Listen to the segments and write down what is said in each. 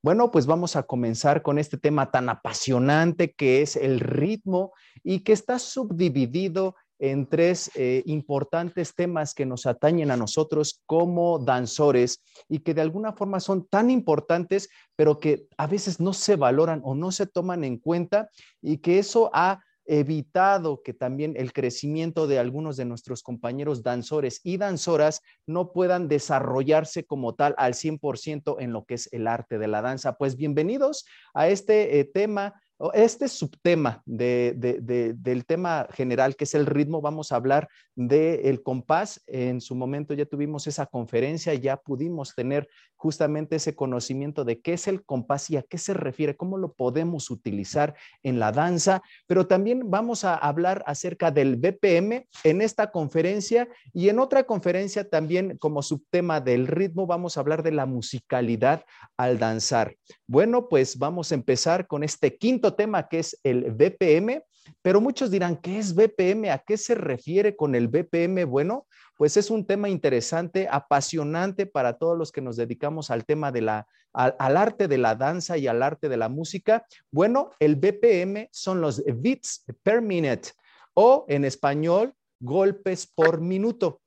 Bueno, pues vamos a comenzar con este tema tan apasionante que es el ritmo y que está subdividido en tres eh, importantes temas que nos atañen a nosotros como danzores y que de alguna forma son tan importantes, pero que a veces no se valoran o no se toman en cuenta y que eso ha evitado que también el crecimiento de algunos de nuestros compañeros danzores y danzoras no puedan desarrollarse como tal al 100% en lo que es el arte de la danza. Pues bienvenidos a este eh, tema este subtema del tema general, que es el ritmo, vamos a hablar del compás. En su momento ya tuvimos esa conferencia, ya pudimos tener justamente ese conocimiento de qué es el compás y a qué se refiere, cómo lo podemos utilizar en la danza, pero también vamos a hablar acerca del BPM en esta conferencia y en otra conferencia también como subtema del ritmo vamos a hablar de la musicalidad al danzar. Bueno, pues vamos a empezar con este quinto tema que es el BPM, pero muchos dirán, ¿qué es BPM? ¿A qué se refiere con el BPM? Bueno, pues es un tema interesante, apasionante para todos los que nos dedicamos al tema de la, al, arte de la danza y al arte de la música. Bueno, el BPM son los beats per minute o en español, golpes por minuto.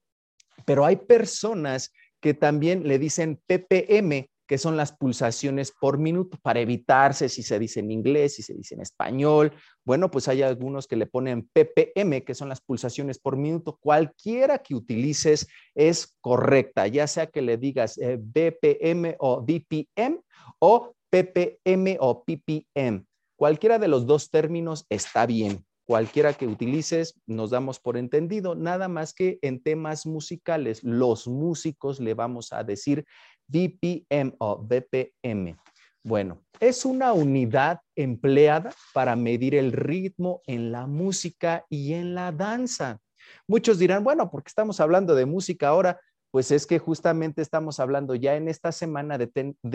Pero hay personas que también le dicen PPM, que son las pulsaciones por minuto, para evitarse si se dice en inglés, si se dice en español. Bueno, pues hay algunos que le ponen ppm, que son las pulsaciones por minuto. Cualquiera que utilices es correcta, ya sea que le digas eh, BPM o BPM o ppm o ppm. Cualquiera de los dos términos está bien cualquiera que utilices, nos damos por entendido, nada más que en temas musicales, los músicos le vamos a decir BPM o BPM. Bueno, es una unidad empleada para medir el ritmo en la música y en la danza. Muchos dirán, bueno, porque estamos hablando de música ahora, pues es que justamente estamos hablando ya en esta semana de,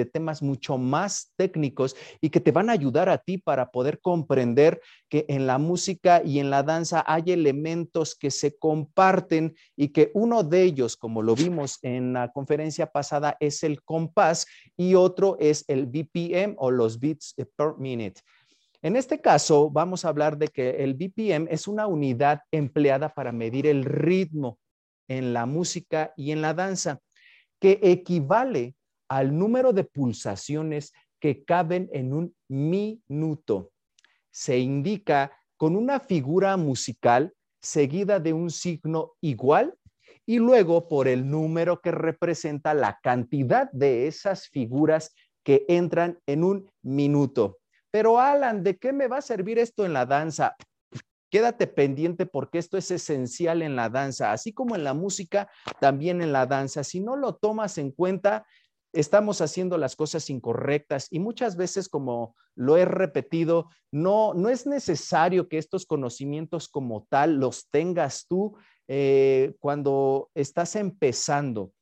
temas mucho más técnicos y que te van a ayudar a ti para poder comprender que en la música y en la danza hay elementos que se comparten y que uno de ellos, como lo vimos en la conferencia pasada, es el compás y otro es el BPM o los beats per minute. En este caso, vamos a hablar de que el BPM es una unidad empleada para medir el ritmo en la música y en la danza, que equivale al número de pulsaciones que caben en un minuto. Se indica con una figura musical seguida de un signo igual y luego por el número que representa la cantidad de esas figuras que entran en un minuto. Pero Alan, ¿de qué me va a servir esto en la danza? Quédate pendiente porque esto es esencial en la danza, así como en la música, también en la danza. Si no lo tomas en cuenta, estamos haciendo las cosas incorrectas y muchas veces, como lo he repetido, no, no es necesario que estos conocimientos como tal los tengas tú eh, cuando estás empezando.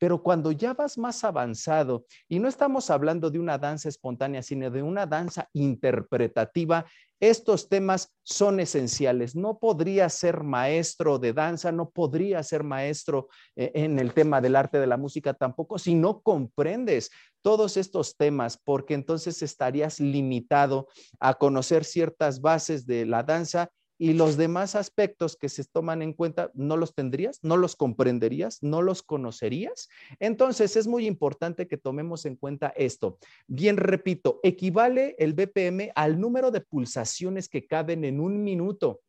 Pero cuando ya vas más avanzado, y no estamos hablando de una danza espontánea, sino de una danza interpretativa, estos temas son esenciales. No podría ser maestro de danza, no podría ser maestro eh, en el tema del arte de la música tampoco si no comprendes todos estos temas, porque entonces estarías limitado a conocer ciertas bases de la danza y los demás aspectos que se toman en cuenta no los tendrías, no los comprenderías, no los conocerías. Entonces es muy importante que tomemos en cuenta esto. Bien, repito, equivale el BPM al número de pulsaciones que caben en un minuto.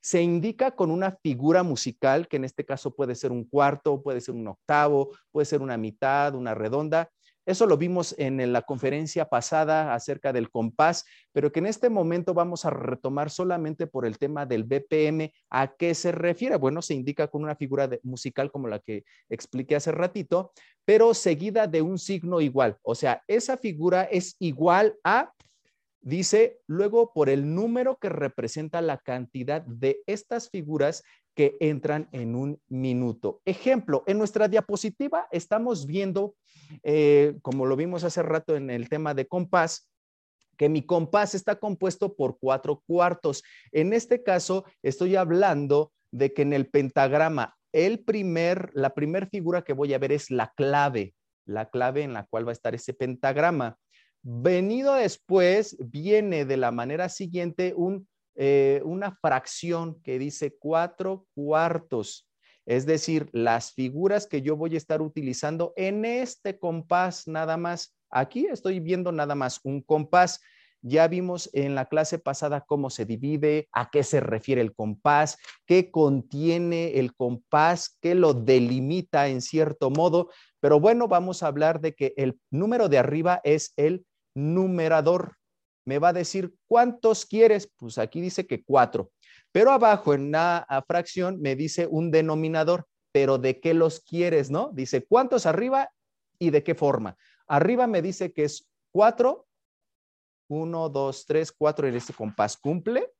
Se indica con una figura musical, que en este caso puede ser un cuarto, puede ser un octavo, puede ser una mitad, una redonda, eso lo vimos en la conferencia pasada acerca del compás, pero que en este momento vamos a retomar solamente por el tema del BPM. ¿A qué se refiere? Bueno, se indica con una figura musical como la que expliqué hace ratito, pero seguida de un signo igual. O sea, esa figura es igual a dice luego por el número que representa la cantidad de estas figuras que entran en un minuto. Ejemplo, en nuestra diapositiva estamos viendo, eh, como lo vimos hace rato en el tema de compás, que mi compás está compuesto por cuatro cuartos. En este caso, estoy hablando de que en el pentagrama, el primer, la primera figura que voy a ver es la clave, la clave en la cual va a estar ese pentagrama. Venido después, viene de la manera siguiente un, eh, una fracción que dice cuatro cuartos. Es decir, las figuras que yo voy a estar utilizando en este compás nada más. Aquí estoy viendo nada más un compás. Ya vimos en la clase pasada cómo se divide, a qué se refiere el compás, qué contiene el compás, qué lo delimita en cierto modo. Pero bueno, vamos a hablar de que el número de arriba es el numerador. Me va a decir, ¿cuántos quieres? Pues aquí dice que cuatro. Pero abajo en la fracción me dice un denominador, pero ¿de qué los quieres, no? Dice, ¿cuántos arriba y de qué forma? Arriba me dice que es cuatro 1, 2, 3, 4 en este compás cumple.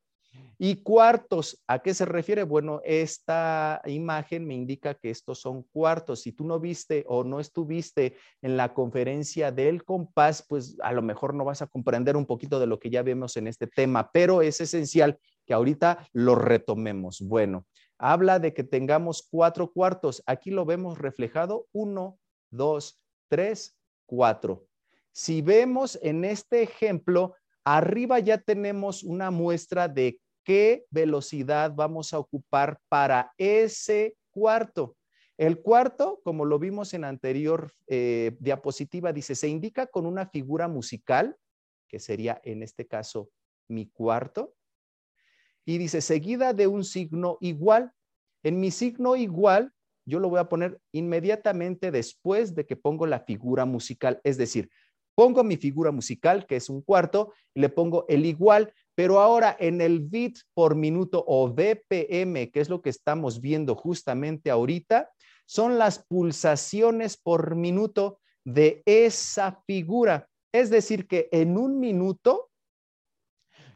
Y cuartos, ¿a qué se refiere? Bueno, esta imagen me indica que estos son cuartos. Si tú no viste o no estuviste en la conferencia del compás, pues a lo mejor no vas a comprender un poquito de lo que ya vemos en este tema, pero es esencial que ahorita lo retomemos. Bueno, habla de que tengamos cuatro cuartos. Aquí lo vemos reflejado, uno, dos, tres, cuatro. Si vemos en este ejemplo, arriba ya tenemos una muestra de qué velocidad vamos a ocupar para ese cuarto. El cuarto, como lo vimos en anterior eh, diapositiva, dice, se indica con una figura musical, que sería en este caso mi cuarto, y dice, seguida de un signo igual. En mi signo igual, yo lo voy a poner inmediatamente después de que pongo la figura musical, es decir, Pongo mi figura musical, que es un cuarto, y le pongo el igual, pero ahora en el bit por minuto o BPM, que es lo que estamos viendo justamente ahorita, son las pulsaciones por minuto de esa figura. Es decir, que en un minuto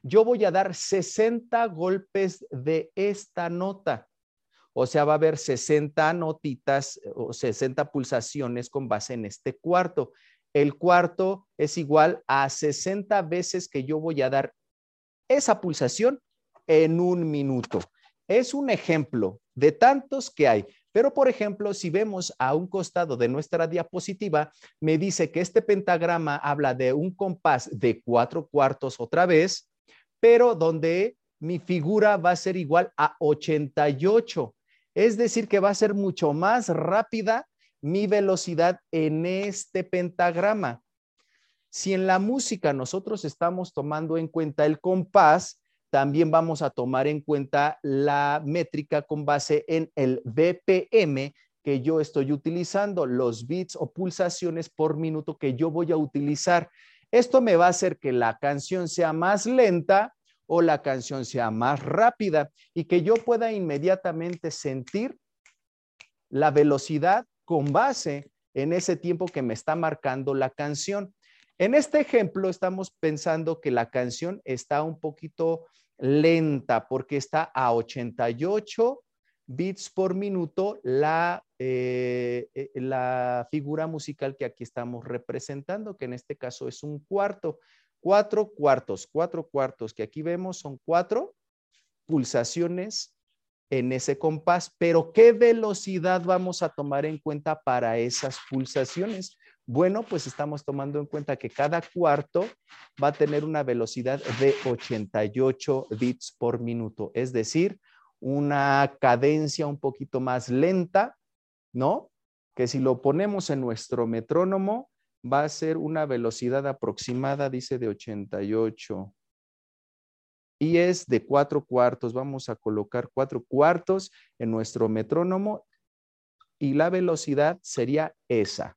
yo voy a dar 60 golpes de esta nota. O sea, va a haber 60 notitas o 60 pulsaciones con base en este cuarto. El cuarto es igual a 60 veces que yo voy a dar esa pulsación en un minuto. Es un ejemplo de tantos que hay. Pero, por ejemplo, si vemos a un costado de nuestra diapositiva, me dice que este pentagrama habla de un compás de cuatro cuartos otra vez, pero donde mi figura va a ser igual a 88. Es decir, que va a ser mucho más rápida mi velocidad en este pentagrama. Si en la música nosotros estamos tomando en cuenta el compás, también vamos a tomar en cuenta la métrica con base en el BPM que yo estoy utilizando, los bits o pulsaciones por minuto que yo voy a utilizar. Esto me va a hacer que la canción sea más lenta o la canción sea más rápida y que yo pueda inmediatamente sentir la velocidad con base en ese tiempo que me está marcando la canción. En este ejemplo estamos pensando que la canción está un poquito lenta porque está a 88 bits por minuto la, eh, eh, la figura musical que aquí estamos representando, que en este caso es un cuarto. Cuatro cuartos, cuatro cuartos que aquí vemos son cuatro pulsaciones en ese compás, pero ¿qué velocidad vamos a tomar en cuenta para esas pulsaciones? Bueno, pues estamos tomando en cuenta que cada cuarto va a tener una velocidad de 88 bits por minuto, es decir, una cadencia un poquito más lenta, ¿no? Que si lo ponemos en nuestro metrónomo, va a ser una velocidad aproximada, dice, de 88 y es de cuatro cuartos. Vamos a colocar cuatro cuartos en nuestro metrónomo y la velocidad sería esa.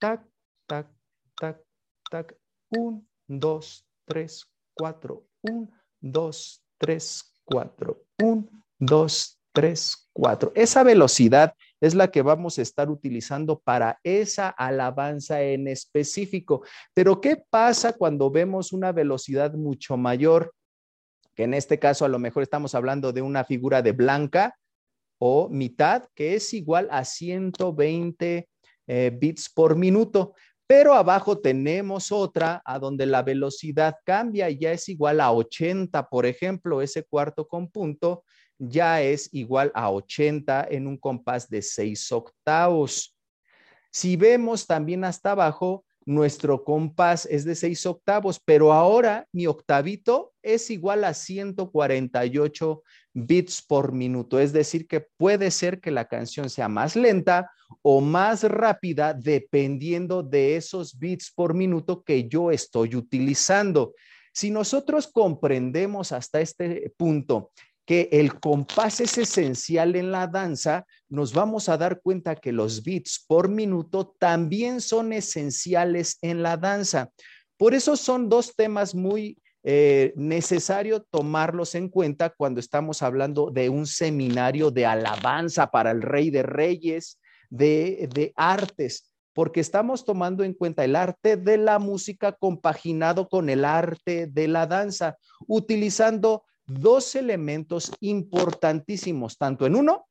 Tac, tac, tac, tac. Un, dos, tres, cuatro. Un, dos, tres, cuatro. Un, dos, tres, cuatro. Esa velocidad es la que vamos a estar utilizando para esa alabanza en específico. Pero ¿qué pasa cuando vemos una velocidad mucho mayor? Que en este caso a lo mejor estamos hablando de una figura de blanca o mitad, que es igual a 120 eh, bits por minuto. Pero abajo tenemos otra a donde la velocidad cambia y ya es igual a 80, por ejemplo, ese cuarto con punto ya es igual a 80 en un compás de 6 octavos. Si vemos también hasta abajo, nuestro compás es de seis octavos, pero ahora mi octavito es igual a 148 bits por minuto. Es decir, que puede ser que la canción sea más lenta o más rápida dependiendo de esos bits por minuto que yo estoy utilizando. Si nosotros comprendemos hasta este punto que el compás es esencial en la danza, nos vamos a dar cuenta que los beats por minuto también son esenciales en la danza. Por eso son dos temas muy eh, necesarios tomarlos en cuenta cuando estamos hablando de un seminario de alabanza para el Rey de Reyes, de, de artes, porque estamos tomando en cuenta el arte de la música compaginado con el arte de la danza, utilizando dos elementos importantísimos, tanto en uno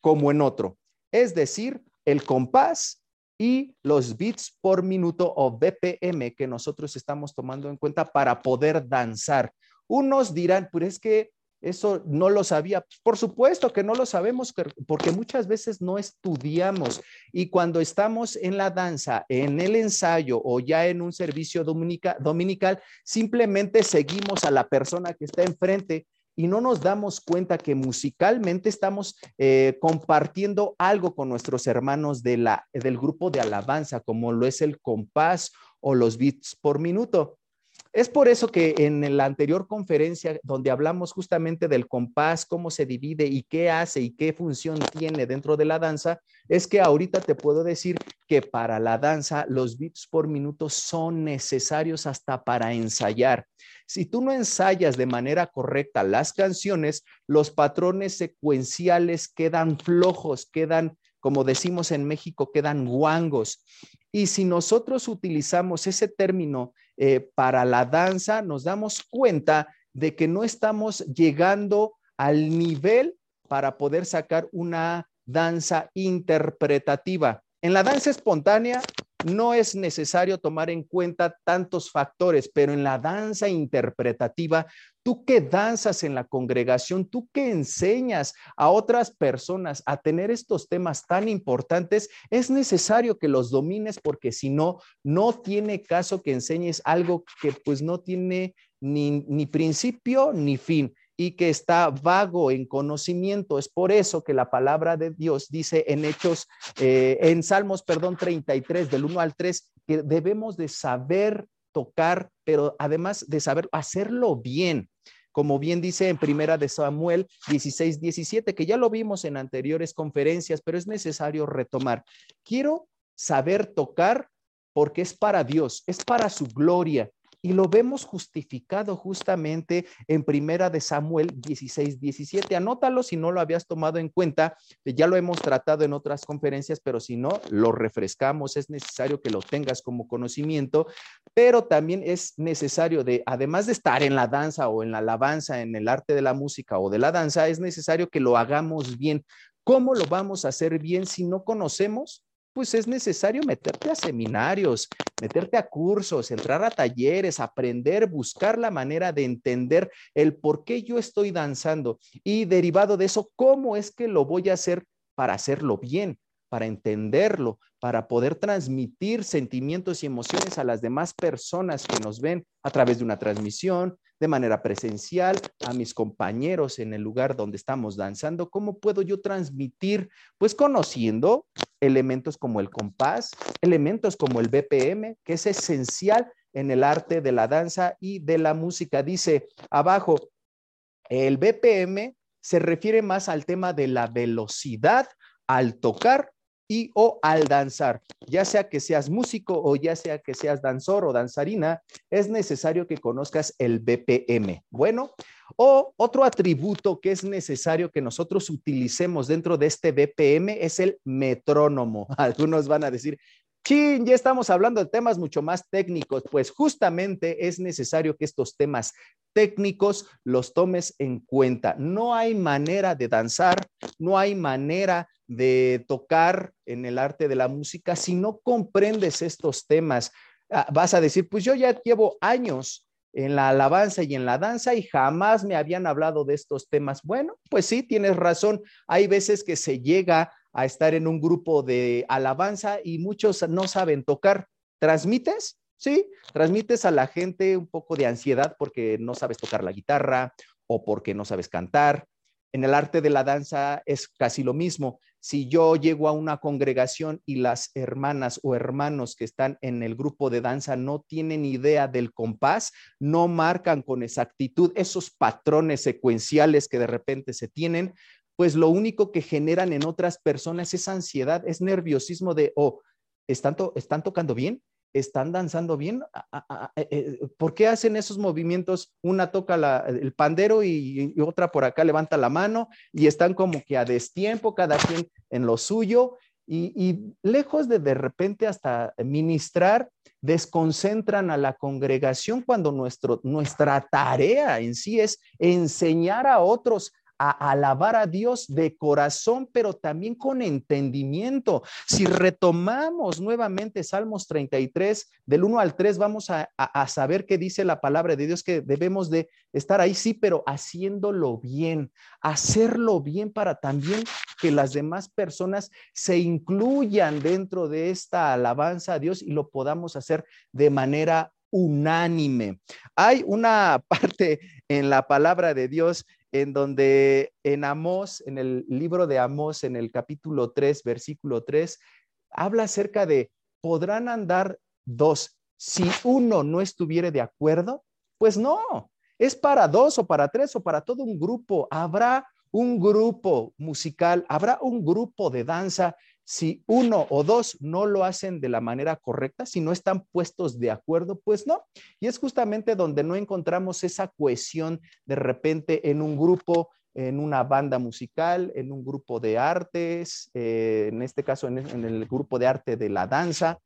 como en otro, es decir, el compás y los beats por minuto o BPM que nosotros estamos tomando en cuenta para poder danzar. Unos dirán, pero es que eso no lo sabía. Por supuesto que no lo sabemos porque muchas veces no estudiamos y cuando estamos en la danza, en el ensayo o ya en un servicio dominical, simplemente seguimos a la persona que está enfrente y no nos damos cuenta que musicalmente estamos eh, compartiendo algo con nuestros hermanos de la, del grupo de alabanza, como lo es el compás o los beats por minuto. Es por eso que en la anterior conferencia, donde hablamos justamente del compás, cómo se divide y qué hace y qué función tiene dentro de la danza, es que ahorita te puedo decir que para la danza los beats por minuto son necesarios hasta para ensayar. Si tú no ensayas de manera correcta las canciones, los patrones secuenciales quedan flojos, quedan como decimos en México, quedan guangos. Y si nosotros utilizamos ese término eh, para la danza, nos damos cuenta de que no estamos llegando al nivel para poder sacar una danza interpretativa. En la danza espontánea no es necesario tomar en cuenta tantos factores, pero en la danza interpretativa, tú que danzas en la congregación, tú que enseñas a otras personas a tener estos temas tan importantes, es necesario que los domines porque si no, no tiene caso que enseñes algo que pues no tiene ni, ni principio ni fin y que está vago en conocimiento. Es por eso que la palabra de Dios dice en Hechos, eh, en Salmos, perdón, 33, del 1 al 3, que debemos de saber tocar, pero además de saber hacerlo bien. Como bien dice en primera de Samuel 16, 17, que ya lo vimos en anteriores conferencias, pero es necesario retomar. Quiero saber tocar porque es para Dios, es para su gloria y lo vemos justificado justamente en Primera de Samuel 16, 17. Anótalo si no lo habías tomado en cuenta, ya lo hemos tratado en otras conferencias, pero si no, lo refrescamos, es necesario que lo tengas como conocimiento, pero también es necesario de, además de estar en la danza o en la alabanza, en el arte de la música o de la danza, es necesario que lo hagamos bien. ¿Cómo lo vamos a hacer bien si no conocemos pues es necesario meterte a seminarios, meterte a cursos, entrar a talleres, aprender, buscar la manera de entender el por qué yo estoy danzando. Y derivado de eso, cómo es que lo voy a hacer para hacerlo bien, para entenderlo, para poder transmitir sentimientos y emociones a las demás personas que nos ven a través de una transmisión, de manera presencial, a mis compañeros en el lugar donde estamos danzando. ¿Cómo puedo yo transmitir? Pues conociendo elementos como el compás, elementos como el BPM, que es esencial en el arte de la danza y de la música. Dice abajo, el BPM se refiere más al tema de la velocidad al tocar y o al danzar, ya sea que seas músico o ya sea que seas danzor o danzarina, es necesario que conozcas el BPM. Bueno, o otro atributo que es necesario que nosotros utilicemos dentro de este BPM es el metrónomo. Algunos van a decir, Chin, ya estamos hablando de temas mucho más técnicos, pues justamente es necesario que estos temas técnicos los tomes en cuenta. No hay manera de danzar, no hay manera de tocar en el arte de la música, si no comprendes estos temas, ah, vas a decir, pues yo ya llevo años en la alabanza y en la danza y jamás me habían hablado de estos temas. Bueno, pues sí, tienes razón. Hay veces que se llega a estar en un grupo de alabanza y muchos no saben tocar. ¿Transmites? Sí, transmites a la gente un poco de ansiedad porque no sabes tocar la guitarra o porque no sabes cantar. En el arte de la danza es casi lo mismo. Si yo llego a una congregación y las hermanas o hermanos que están en el grupo de danza no tienen idea del compás, no marcan con exactitud esos patrones secuenciales que de repente se tienen, pues lo único que generan en otras personas es ansiedad, es nerviosismo de, oh, ¿están, ¿están tocando bien? ¿Están danzando bien? Eh, eh, ¿Por qué hacen esos movimientos? Una toca el pandero y, otra por acá levanta la mano y están como que a destiempo, cada quien en lo suyo. Y, y, lejos de de repente hasta ministrar, desconcentran a la congregación cuando nuestro, nuestra tarea en sí es enseñar a otros a alabar a Dios de corazón, pero también con entendimiento. Si retomamos nuevamente Salmos 33, del 1 al 3, vamos a, saber qué dice la palabra de Dios, que debemos de estar ahí, sí, pero haciéndolo bien, hacerlo bien para también que las demás personas se incluyan dentro de esta alabanza a Dios y lo podamos hacer de manera unánime. Hay una parte en la palabra de Dios en donde en Amós, en el libro de Amós, en el capítulo 3, versículo 3, habla acerca de, ¿podrán andar dos si uno no estuviere de acuerdo? Pues no, es para dos o para tres o para todo un grupo. Habrá un grupo musical, habrá un grupo de danza si uno o dos no lo hacen de la manera correcta, si no están puestos de acuerdo, pues no. Y es justamente donde no encontramos esa cohesión de repente en un grupo, en una banda musical, en un grupo de artes, eh, en este caso en el grupo de arte de la danza.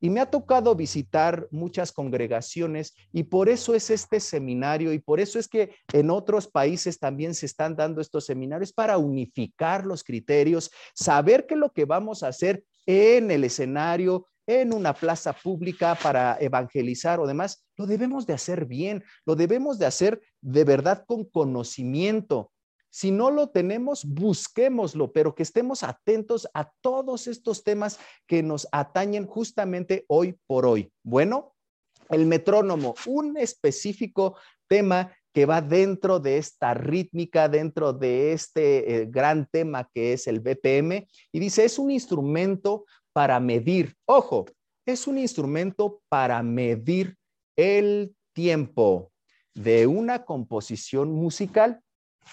Y me ha tocado visitar muchas congregaciones y por eso es este seminario y por eso es que en otros países también se están dando estos seminarios para unificar los criterios, saber que lo que vamos a hacer en el escenario, en una plaza pública para evangelizar o demás, lo debemos de hacer bien, lo debemos de hacer de verdad con conocimiento, si no lo tenemos, busquémoslo, pero que estemos atentos a todos estos temas que nos atañen justamente hoy por hoy. Bueno, el metrónomo, un específico tema que va dentro de esta rítmica, dentro de este eh, gran tema que es el BPM, y dice, es un instrumento para medir, ojo, es un instrumento para medir el tiempo de una composición musical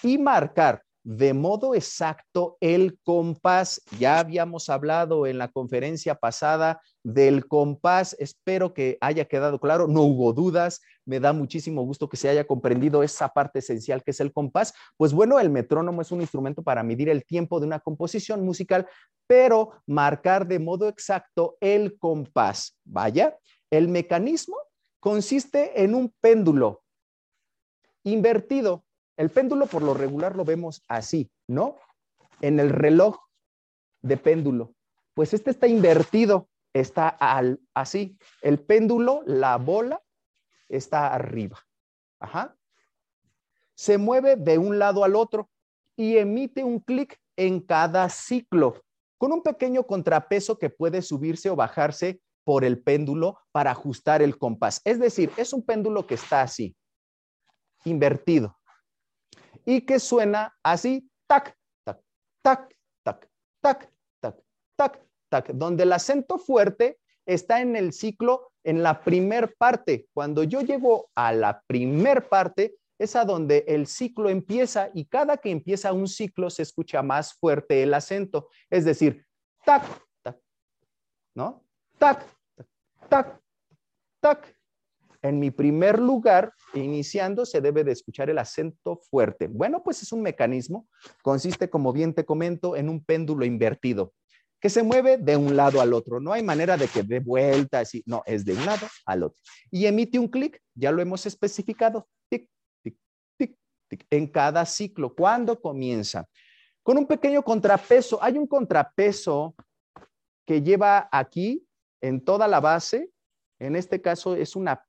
y marcar de modo exacto el compás. Ya habíamos hablado en la conferencia pasada del compás. Espero que haya quedado claro. No hubo dudas. Me da muchísimo gusto que se haya comprendido esa parte esencial que es el compás. Pues bueno, el metrónomo es un instrumento para medir el tiempo de una composición musical, pero marcar de modo exacto el compás. Vaya, el mecanismo consiste en un péndulo invertido el péndulo por lo regular lo vemos así, ¿no? En el reloj de péndulo. Pues este está invertido, está así. El péndulo, la bola, está arriba. Ajá. Se mueve de un lado al otro y emite un clic en cada ciclo, con un pequeño contrapeso que puede subirse o bajarse por el péndulo para ajustar el compás. Es decir, es un péndulo que está así, invertido y que suena así, tac, tac, tac, tac, tac, tac, tac, tac, donde el acento fuerte está en el ciclo en la primer parte. Cuando yo llego a la primer parte, es a donde el ciclo empieza y cada que empieza un ciclo se escucha más fuerte el acento. Es decir, tac, tac, ¿no? Tac, tac, tac, tac, en mi primer lugar, iniciando, se debe de escuchar el acento fuerte. Bueno, pues es un mecanismo, consiste, como bien te comento, en un péndulo invertido que se mueve de un lado al otro. No hay manera de que dé vuelta así, no, es de un lado al otro. Y emite un clic, ya lo hemos especificado, tic, tic, tic, tic, en cada ciclo. ¿Cuándo comienza? Con un pequeño contrapeso. Hay un contrapeso que lleva aquí en toda la base, en este caso es una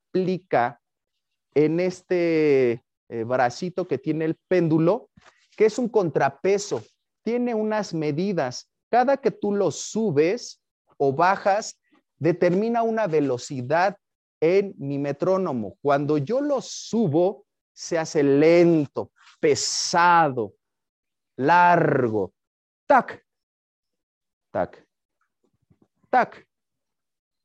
en este eh, bracito que tiene el péndulo, que es un contrapeso, tiene unas medidas. Cada que tú lo subes o bajas, determina una velocidad en mi metrónomo. Cuando yo lo subo, se hace lento, pesado, largo. Tac, tac, tac,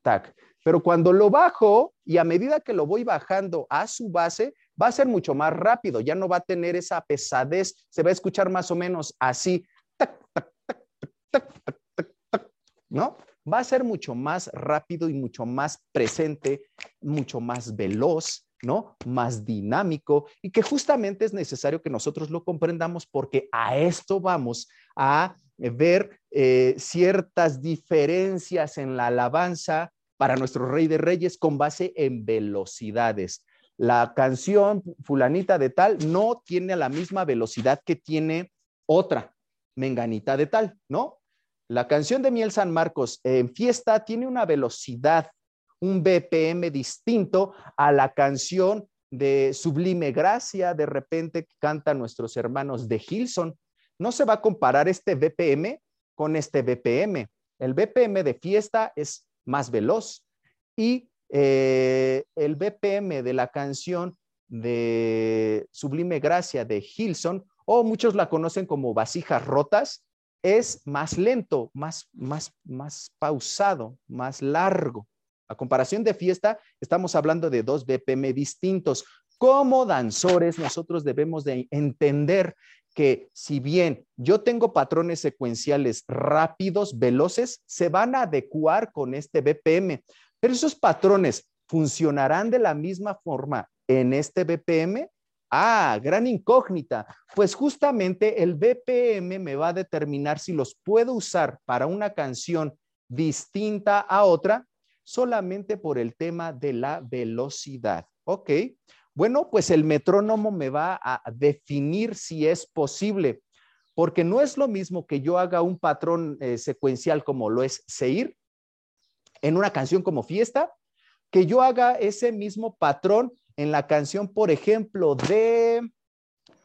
tac. Pero cuando lo bajo y a medida que lo voy bajando a su base, va a ser mucho más rápido, ya no va a tener esa pesadez, se va a escuchar más o menos así, ¿no? Va a ser mucho más rápido y mucho más presente, mucho más veloz, ¿no? Más dinámico y que justamente es necesario que nosotros lo comprendamos porque a esto vamos a ver eh, ciertas diferencias en la alabanza para nuestro Rey de Reyes con base en velocidades. La canción fulanita de tal no tiene la misma velocidad que tiene otra menganita de tal, ¿no? La canción de Miel San Marcos en fiesta tiene una velocidad, un BPM distinto a la canción de Sublime Gracia, de repente que cantan nuestros hermanos de Hilson. No se va a comparar este BPM con este BPM. El BPM de fiesta es más veloz y eh, el BPM de la canción de Sublime Gracia de Hilson, o muchos la conocen como vasijas rotas, es más lento, más, más, más pausado, más largo. A comparación de fiesta, estamos hablando de dos BPM distintos. Como danzores, nosotros debemos de entender que si bien yo tengo patrones secuenciales rápidos, veloces, se van a adecuar con este BPM, pero esos patrones funcionarán de la misma forma en este BPM. Ah, gran incógnita. Pues justamente el BPM me va a determinar si los puedo usar para una canción distinta a otra solamente por el tema de la velocidad. Ok. Bueno, pues el metrónomo me va a definir si es posible, porque no es lo mismo que yo haga un patrón eh, secuencial como lo es Seir en una canción como Fiesta, que yo haga ese mismo patrón en la canción, por ejemplo, de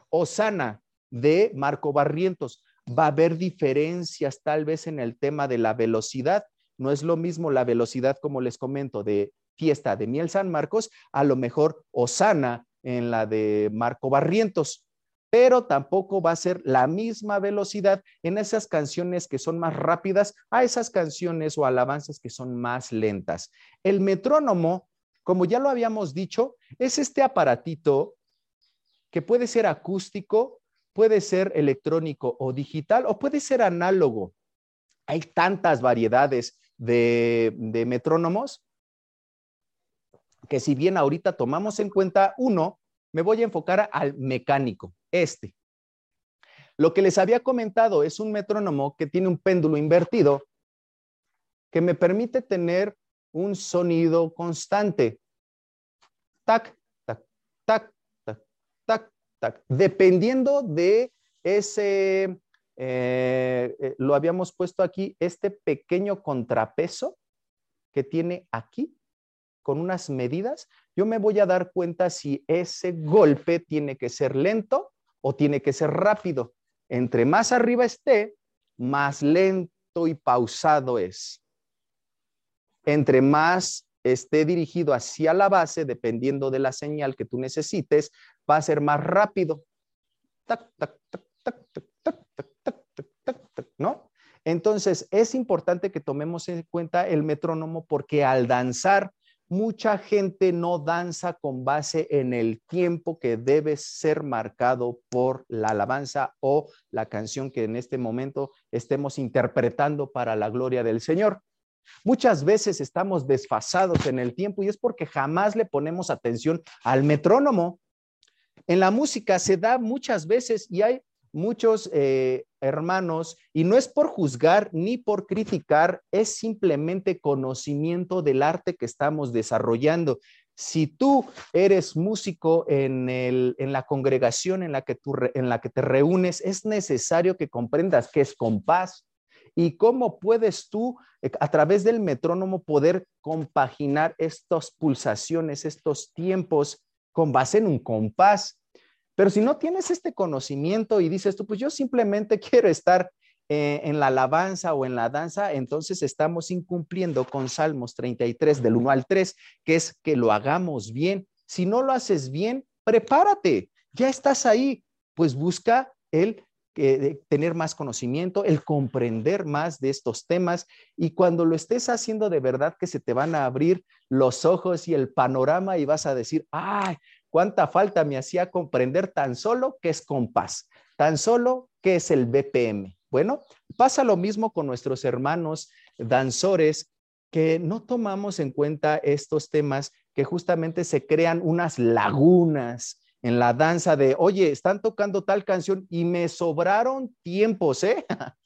Osana, de Marco Barrientos. Va a haber diferencias tal vez en el tema de la velocidad. No es lo mismo la velocidad, como les comento, de fiesta de Miel San Marcos, a lo mejor Osana en la de Marco Barrientos, pero tampoco va a ser la misma velocidad en esas canciones que son más rápidas a esas canciones o alabanzas que son más lentas. El metrónomo, como ya lo habíamos dicho, es este aparatito que puede ser acústico, puede ser electrónico o digital o puede ser análogo. Hay tantas variedades de, de metrónomos que si bien ahorita tomamos en cuenta uno, me voy a enfocar al mecánico, este. Lo que les había comentado es un metrónomo que tiene un péndulo invertido que me permite tener un sonido constante. Tac, tac, tac, tac, tac, tac. Dependiendo de ese, eh, eh, lo habíamos puesto aquí, este pequeño contrapeso que tiene aquí con unas medidas, yo me voy a dar cuenta si ese golpe tiene que ser lento o tiene que ser rápido. Entre más arriba esté, más lento y pausado es. Entre más esté dirigido hacia la base, dependiendo de la señal que tú necesites, va a ser más rápido. ¿No? Entonces, es importante que tomemos en cuenta el metrónomo porque al danzar mucha gente no danza con base en el tiempo que debe ser marcado por la alabanza o la canción que en este momento estemos interpretando para la gloria del Señor. Muchas veces estamos desfasados en el tiempo y es porque jamás le ponemos atención al metrónomo. En la música se da muchas veces y hay muchos eh, hermanos, y no es por juzgar ni por criticar, es simplemente conocimiento del arte que estamos desarrollando. Si tú eres músico en, el, en la congregación en la, que tú, en la que te reúnes, es necesario que comprendas qué es compás y cómo puedes tú, eh, a través del metrónomo, poder compaginar estas pulsaciones, estos tiempos con base en un compás. Pero si no tienes este conocimiento y dices tú, pues yo simplemente quiero estar eh, en la alabanza o en la danza, entonces estamos incumpliendo con Salmos 33 del 1 al 3, que es que lo hagamos bien. Si no lo haces bien, prepárate, ya estás ahí, pues busca el eh, tener más conocimiento, el comprender más de estos temas y cuando lo estés haciendo de verdad que se te van a abrir los ojos y el panorama y vas a decir, ay, cuánta falta me hacía comprender tan solo que es compás, tan solo que es el BPM. Bueno, pasa lo mismo con nuestros hermanos danzores que no tomamos en cuenta estos temas que justamente se crean unas lagunas en la danza de, oye, están tocando tal canción y me sobraron tiempos, ¿eh?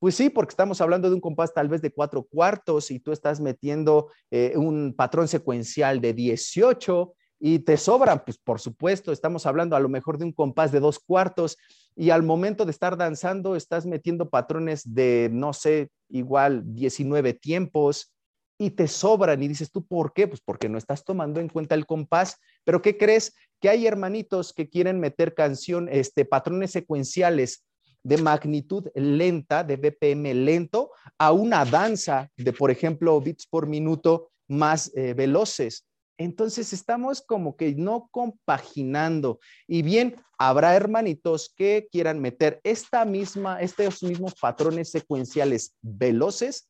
Pues sí, porque estamos hablando de un compás tal vez de cuatro cuartos y tú estás metiendo eh, un patrón secuencial de 18 y te sobran, pues por supuesto, estamos hablando a lo mejor de un compás de dos cuartos y al momento de estar danzando estás metiendo patrones de, no sé, igual 19 tiempos y te sobran y dices tú, ¿por qué? Pues porque no estás tomando en cuenta el compás, pero ¿qué crees? Que hay hermanitos que quieren meter canción, este, patrones secuenciales de magnitud lenta, de BPM lento, a una danza de, por ejemplo, bits por minuto más eh, veloces. Entonces estamos como que no compaginando. Y bien, habrá hermanitos que quieran meter esta misma, estos mismos patrones secuenciales veloces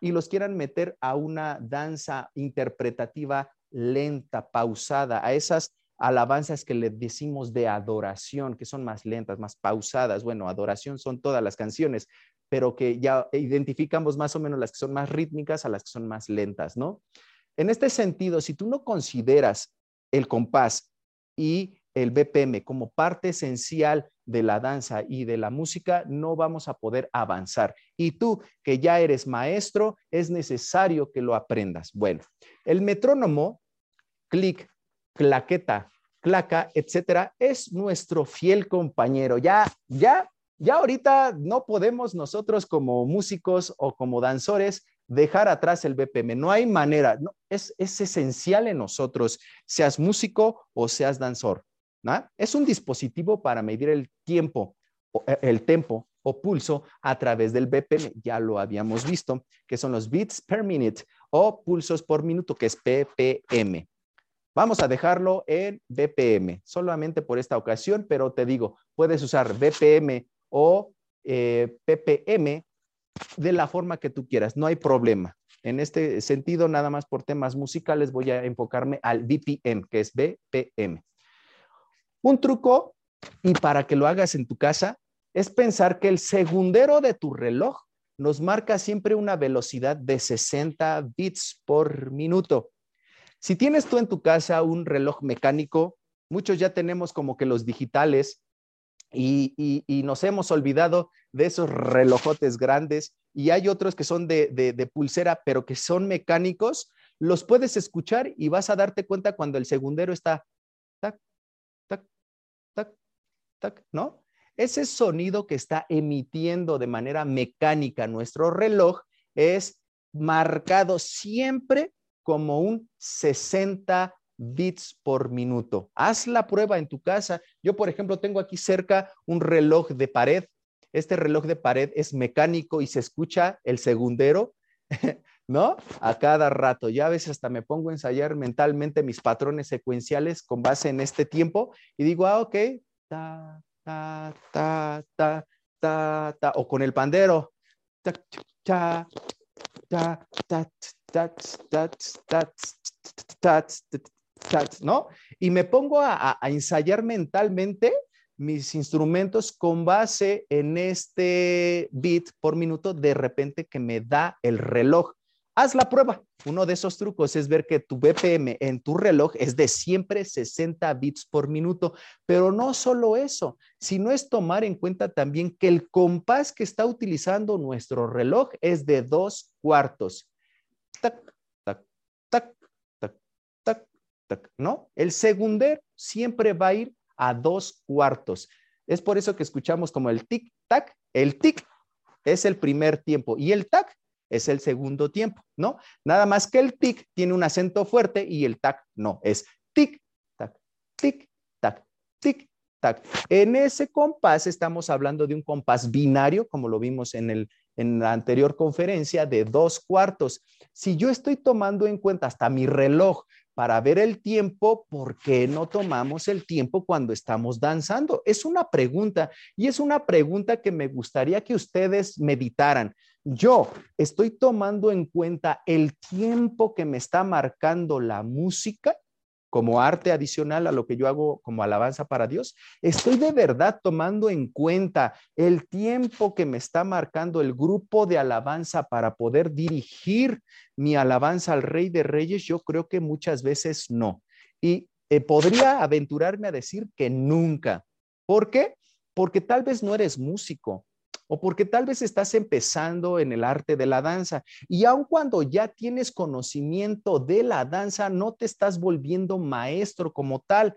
y los quieran meter a una danza interpretativa lenta, pausada, a esas alabanzas que le decimos de adoración, que son más lentas, más pausadas. Bueno, adoración son todas las canciones, pero que ya identificamos más o menos las que son más rítmicas a las que son más lentas, ¿no? En este sentido, si tú no consideras el compás y el BPM como parte esencial de la danza y de la música, no vamos a poder avanzar. Y tú, que ya eres maestro, es necesario que lo aprendas. Bueno, el metrónomo, clic, claqueta, claca, etcétera, es nuestro fiel compañero. Ya, ya, ya ahorita no podemos nosotros como músicos o como danzores dejar atrás el BPM. No hay manera, es, es esencial en nosotros, seas músico o seas danzor. Es un dispositivo para medir el tiempo, e, el tempo o pulso a través del BPM. Ya lo habíamos visto, que son los beats per minute o pulsos por minuto, que es ppm. Vamos a dejarlo en BPM, solamente por esta ocasión, pero te digo, puedes usar BPM o eh, ppm de la forma que tú quieras, no hay problema. En este sentido, nada más por temas musicales, voy a enfocarme al BPM, que es BPM. Un truco, y para que lo hagas en tu casa, es pensar que el segundero de tu reloj nos marca siempre una velocidad de 60 bits por minuto. Si tienes tú en tu casa un reloj mecánico, muchos ya tenemos como que los digitales y, nos hemos olvidado de esos relojotes grandes y hay otros que son de, de pulsera, pero que son mecánicos, los puedes escuchar y vas a darte cuenta cuando el segundero está ¿no? Ese sonido que está emitiendo de manera mecánica nuestro reloj es marcado siempre como un 60 bits por minuto. Haz la prueba en tu casa. Yo, por ejemplo, tengo aquí cerca un reloj de pared. Este reloj de pared es mecánico y se escucha el segundero, ¿no? A cada rato. Ya a veces hasta me pongo a ensayar mentalmente mis patrones secuenciales con base en este tiempo y digo, ah, ok, ta, ta, ta, ta, ta, ta, o con el pandero, ta, ta, ta, ta, ta, ta, ta, ¿no? Y me pongo a, ensayar mentalmente mis instrumentos con base en este bit por minuto de repente que me da el reloj. Haz la prueba. Uno de esos trucos es ver que tu BPM en tu reloj es de siempre 60 bits por minuto, pero no solo eso, sino es tomar en cuenta también que el compás que está utilizando nuestro reloj es de dos cuartos. ¿No? El segundero siempre va a ir a dos cuartos. Es por eso que escuchamos como el tic-tac, el tic es el primer tiempo y el tac es el segundo tiempo, ¿no? Nada más que el tic tiene un acento fuerte y el tac no, es tic, tac, tic, tac, tic, tac. En ese compás estamos hablando de un compás binario, como lo vimos en, el, en la anterior conferencia, de dos cuartos. Si yo estoy tomando en cuenta hasta mi reloj para ver el tiempo, ¿por qué no tomamos el tiempo cuando estamos danzando? Es una pregunta y es una pregunta que me gustaría que ustedes meditaran. Yo estoy tomando en cuenta el tiempo que me está marcando la música como arte adicional a lo que yo hago como alabanza para Dios, estoy de verdad tomando en cuenta el tiempo que me está marcando el grupo de alabanza para poder dirigir mi alabanza al Rey de Reyes. Yo creo que muchas veces no. Y eh, podría aventurarme a decir que nunca. ¿Por qué? Porque tal vez no eres músico, o porque tal vez estás empezando en el arte de la danza y aun cuando ya tienes conocimiento de la danza, no te estás volviendo maestro como tal.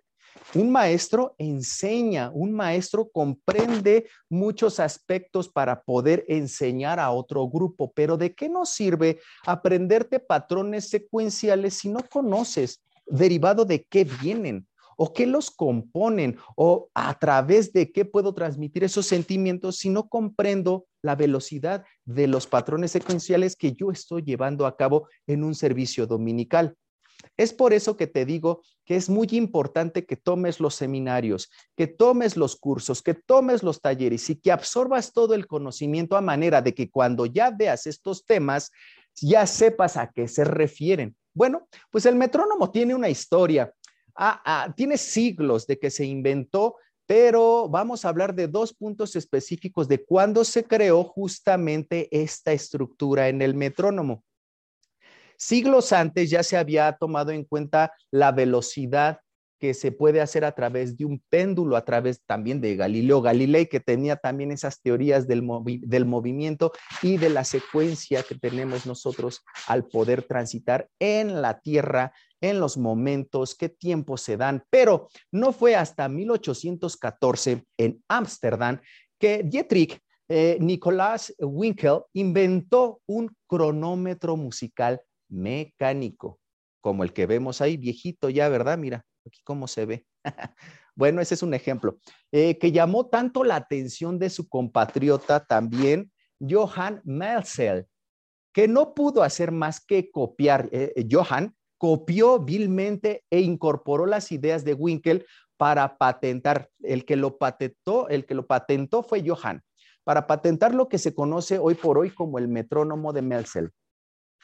Un maestro enseña, un maestro comprende muchos aspectos para poder enseñar a otro grupo, pero ¿de qué nos sirve aprenderte patrones secuenciales si no conoces derivado de qué vienen? O qué los componen o a través de qué puedo transmitir esos sentimientos si no comprendo la velocidad de los patrones secuenciales que yo estoy llevando a cabo en un servicio dominical. Es por eso que te digo que es muy importante que tomes los seminarios, que tomes los cursos, que tomes los talleres y que absorbas todo el conocimiento a manera de que cuando ya veas estos temas, ya sepas a qué se refieren. Bueno, pues el metrónomo tiene una historia Ah, ah, tiene siglos de que se inventó, pero vamos a hablar de dos puntos específicos de cuándo se creó justamente esta estructura en el metrónomo. Siglos antes ya se había tomado en cuenta la velocidad que se puede hacer a través de un péndulo, a través también de Galileo Galilei, que tenía también esas teorías del, del movimiento y de la secuencia que tenemos nosotros al poder transitar en la Tierra en los momentos, qué tiempo se dan, pero no fue hasta 1814 en Ámsterdam que Dietrich eh, Nicolás Winkel inventó un cronómetro musical mecánico, como el que vemos ahí, viejito ya, ¿verdad? Mira, aquí cómo se ve. bueno, ese es un ejemplo, eh, que llamó tanto la atención de su compatriota también, Johann Melzel, que no pudo hacer más que copiar. Eh, Johann copió vilmente e incorporó las ideas de Winkel para patentar. El que lo patentó, el que lo patentó fue Johann, para patentar lo que se conoce hoy por hoy como el metrónomo de Melzel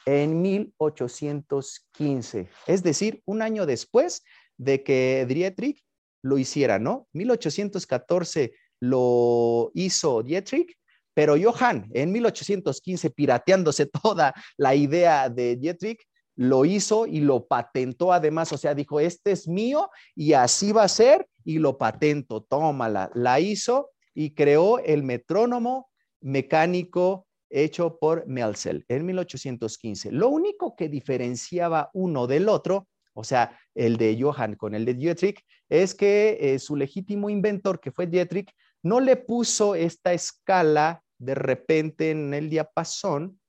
en 1815, es decir, un año después de que Dietrich lo hiciera, ¿no? 1814 lo hizo Dietrich, pero Johann en 1815, pirateándose toda la idea de Dietrich, lo hizo y lo patentó además, o sea, dijo, este es mío y así va a ser y lo patento, tómala. La hizo y creó el metrónomo mecánico hecho por Melzel en 1815. Lo único que diferenciaba uno del otro, o sea, el de Johann con el de Dietrich, es que eh, su legítimo inventor, que fue Dietrich, no le puso esta escala de repente en el diapasón,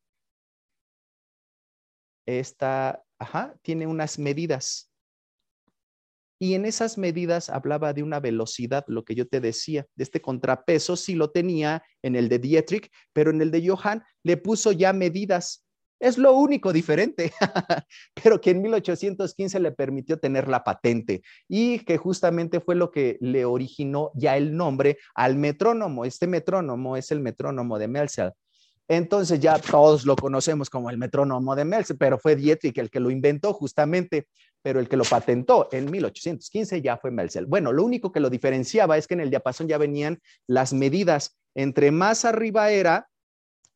esta, ajá, tiene unas medidas. Y en esas medidas hablaba de una velocidad, lo que yo te decía, de este contrapeso sí lo tenía en el de Dietrich, pero en el de Johann le puso ya medidas. Es lo único diferente, pero que en 1815 le permitió tener la patente y que justamente fue lo que le originó ya el nombre al metrónomo. Este metrónomo es el metrónomo de Melzel. Entonces ya todos lo conocemos como el metrónomo de Melz, pero fue Dietrich el que lo inventó justamente, pero el que lo patentó en 1815 ya fue Melzel. Bueno, lo único que lo diferenciaba es que en el diapasón ya venían las medidas. Entre más arriba era,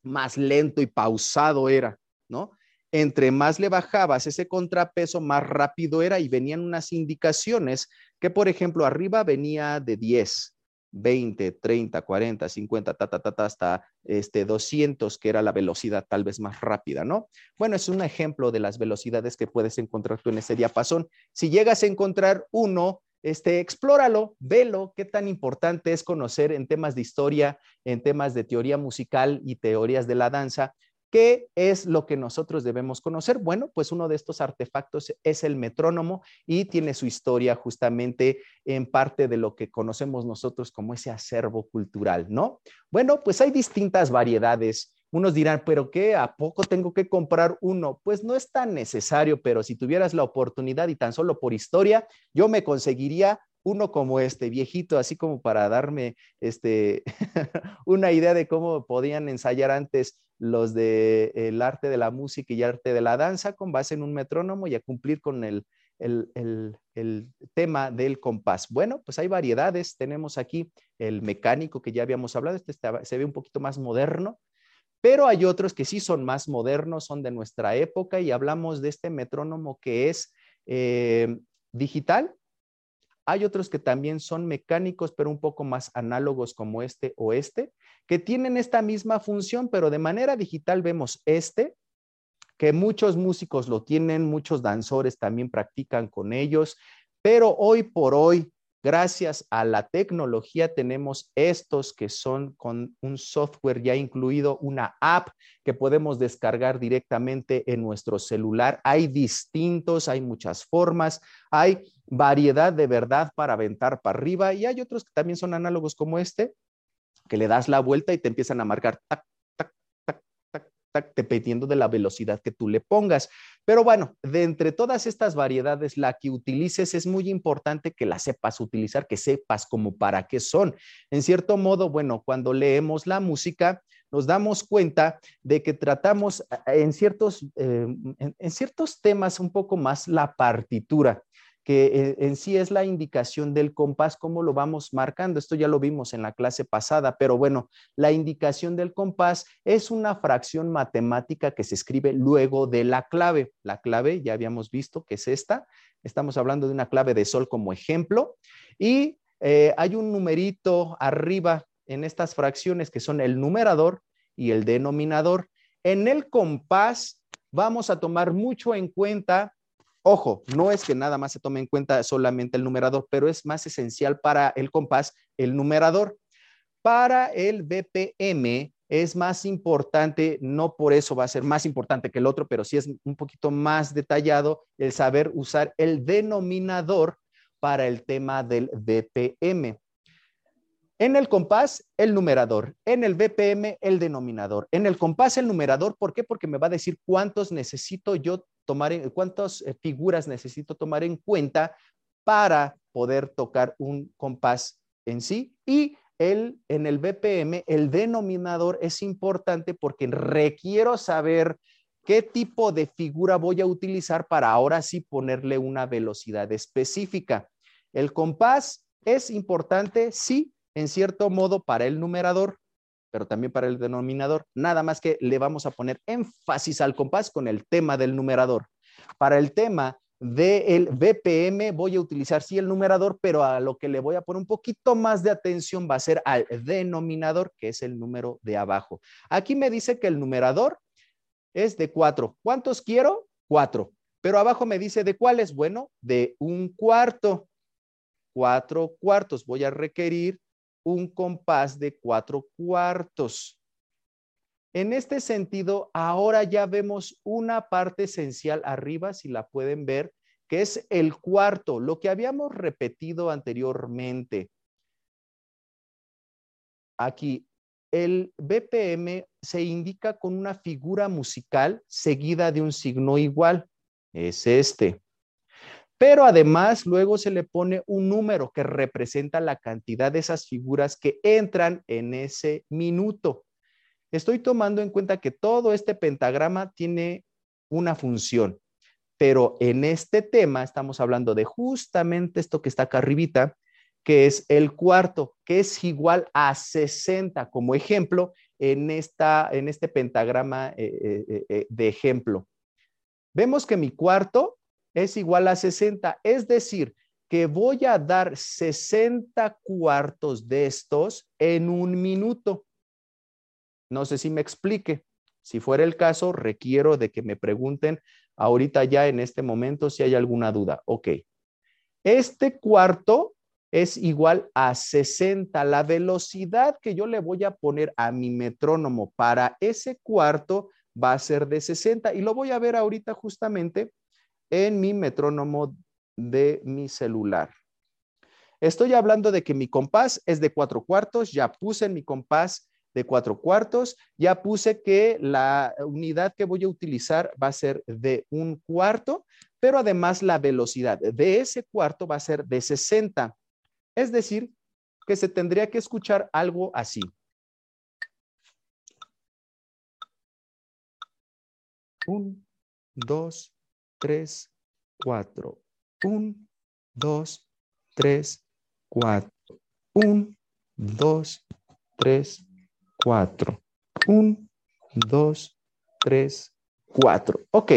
más lento y pausado era, ¿no? Entre más le bajabas ese contrapeso, más rápido era y venían unas indicaciones que, por ejemplo, arriba venía de 10, 20, 30, 40, 50, ta, ta, ta, ta, hasta este 200, que era la velocidad tal vez más rápida, ¿no? Bueno, es un ejemplo de las velocidades que puedes encontrar tú en ese diapasón. Si llegas a encontrar uno, este, explóralo, velo, qué tan importante es conocer en temas de historia, en temas de teoría musical y teorías de la danza, ¿Qué es lo que nosotros debemos conocer? Bueno, pues uno de estos artefactos es el metrónomo y tiene su historia justamente en parte de lo que conocemos nosotros como ese acervo cultural, ¿no? Bueno, pues hay distintas variedades. Unos dirán, pero ¿qué? ¿A poco tengo que comprar uno? Pues no es tan necesario, pero si tuvieras la oportunidad y tan solo por historia, yo me conseguiría uno como este, viejito, así como para darme este, una idea de cómo podían ensayar antes los de el arte de la música y arte de la danza con base en un metrónomo y a cumplir con el, el, tema del compás. Bueno, pues hay variedades. Tenemos aquí el mecánico que ya habíamos hablado, este se ve un poquito más moderno, pero hay otros que sí son más modernos, son de nuestra época y hablamos de este metrónomo que es eh, digital, hay otros que también son mecánicos, pero un poco más análogos como este o este, que tienen esta misma función, pero de manera digital vemos este, que muchos músicos lo tienen, muchos danzores también practican con ellos, pero hoy por hoy Gracias a la tecnología tenemos estos que son con un software ya incluido, una app que podemos descargar directamente en nuestro celular. Hay distintos, hay muchas formas, hay variedad de verdad para aventar para arriba y hay otros que también son análogos como este, que le das la vuelta y te empiezan a marcar tac, dependiendo de la velocidad que tú le pongas. Pero bueno, de entre todas estas variedades, la que utilices es muy importante que la sepas utilizar, que sepas como para qué son. En cierto modo, bueno, cuando leemos la música, nos damos cuenta de que tratamos eh, en ciertos, eh, en ciertos temas un poco más la partitura que eh, en sí es la indicación del compás, cómo lo vamos marcando. Esto ya lo vimos en la clase pasada, pero bueno, la indicación del compás es una fracción matemática que se escribe luego de la clave. La clave ya habíamos visto que es esta. Estamos hablando de una clave de sol como ejemplo. Y eh, hay un numerito arriba en estas fracciones que son el numerador y el denominador. En el compás vamos a tomar mucho en cuenta Ojo, no es que nada más se tome en cuenta solamente el numerador, pero es más esencial para el compás el numerador. Para el BPM es más importante, no por eso va a ser más importante que el otro, pero sí es un poquito más detallado el saber usar el denominador para el tema del BPM. En el compás, el numerador. En el BPM, el denominador. En el compás, el numerador. ¿Por qué? Porque me va a decir cuántos necesito yo tomar, en, cuántas eh, figuras necesito tomar en cuenta para poder tocar un compás en sí. Y el, en el BPM, el denominador es importante porque requiero saber qué tipo de figura voy a utilizar para ahora sí ponerle una velocidad específica. El compás es importante, sí, en cierto modo para el numerador, pero también para el denominador. Nada más que le vamos a poner énfasis al compás con el tema del numerador. Para el tema del BPM voy a utilizar sí el numerador, pero a lo que le voy a poner un poquito más de atención va a ser al denominador, que es el número de abajo. Aquí me dice que el numerador es de cuatro. ¿Cuántos quiero? Cuatro. Pero abajo me dice de cuáles. Bueno, de un cuarto. Cuatro cuartos. Voy a requerir un compás de cuatro cuartos. En este sentido, ahora ya vemos una parte esencial arriba, si la pueden ver, que es el cuarto, lo que habíamos repetido anteriormente. Aquí, el BPM se indica con una figura musical seguida de un signo igual. Es este. Pero además luego se le pone un número que representa la cantidad de esas figuras que entran en ese minuto. Estoy tomando en cuenta que todo este pentagrama tiene una función, pero en este tema estamos hablando de justamente esto que está acá arribita, que es el cuarto, que es igual a 60 como ejemplo en, esta, en este pentagrama eh, eh, eh, de ejemplo. Vemos que mi cuarto es igual a 60. Es decir, que voy a dar 60 cuartos de estos en un minuto. No sé si me explique. Si fuera el caso, requiero de que me pregunten ahorita ya en este momento si hay alguna duda. Ok. Este cuarto es igual a 60. La velocidad que yo le voy a poner a mi metrónomo para ese cuarto va a ser de 60 y lo voy a ver ahorita justamente en mi metrónomo de mi celular. Estoy hablando de que mi compás es de cuatro cuartos, ya puse en mi compás de cuatro cuartos, ya puse que la unidad que voy a utilizar va a ser de un cuarto, pero además la velocidad de ese cuarto va a ser de 60. Es decir, que se tendría que escuchar algo así. Un, dos, tres, cuatro. Un, dos, tres, cuatro. Un, dos, tres, cuatro. Un, dos, tres, cuatro. Ok.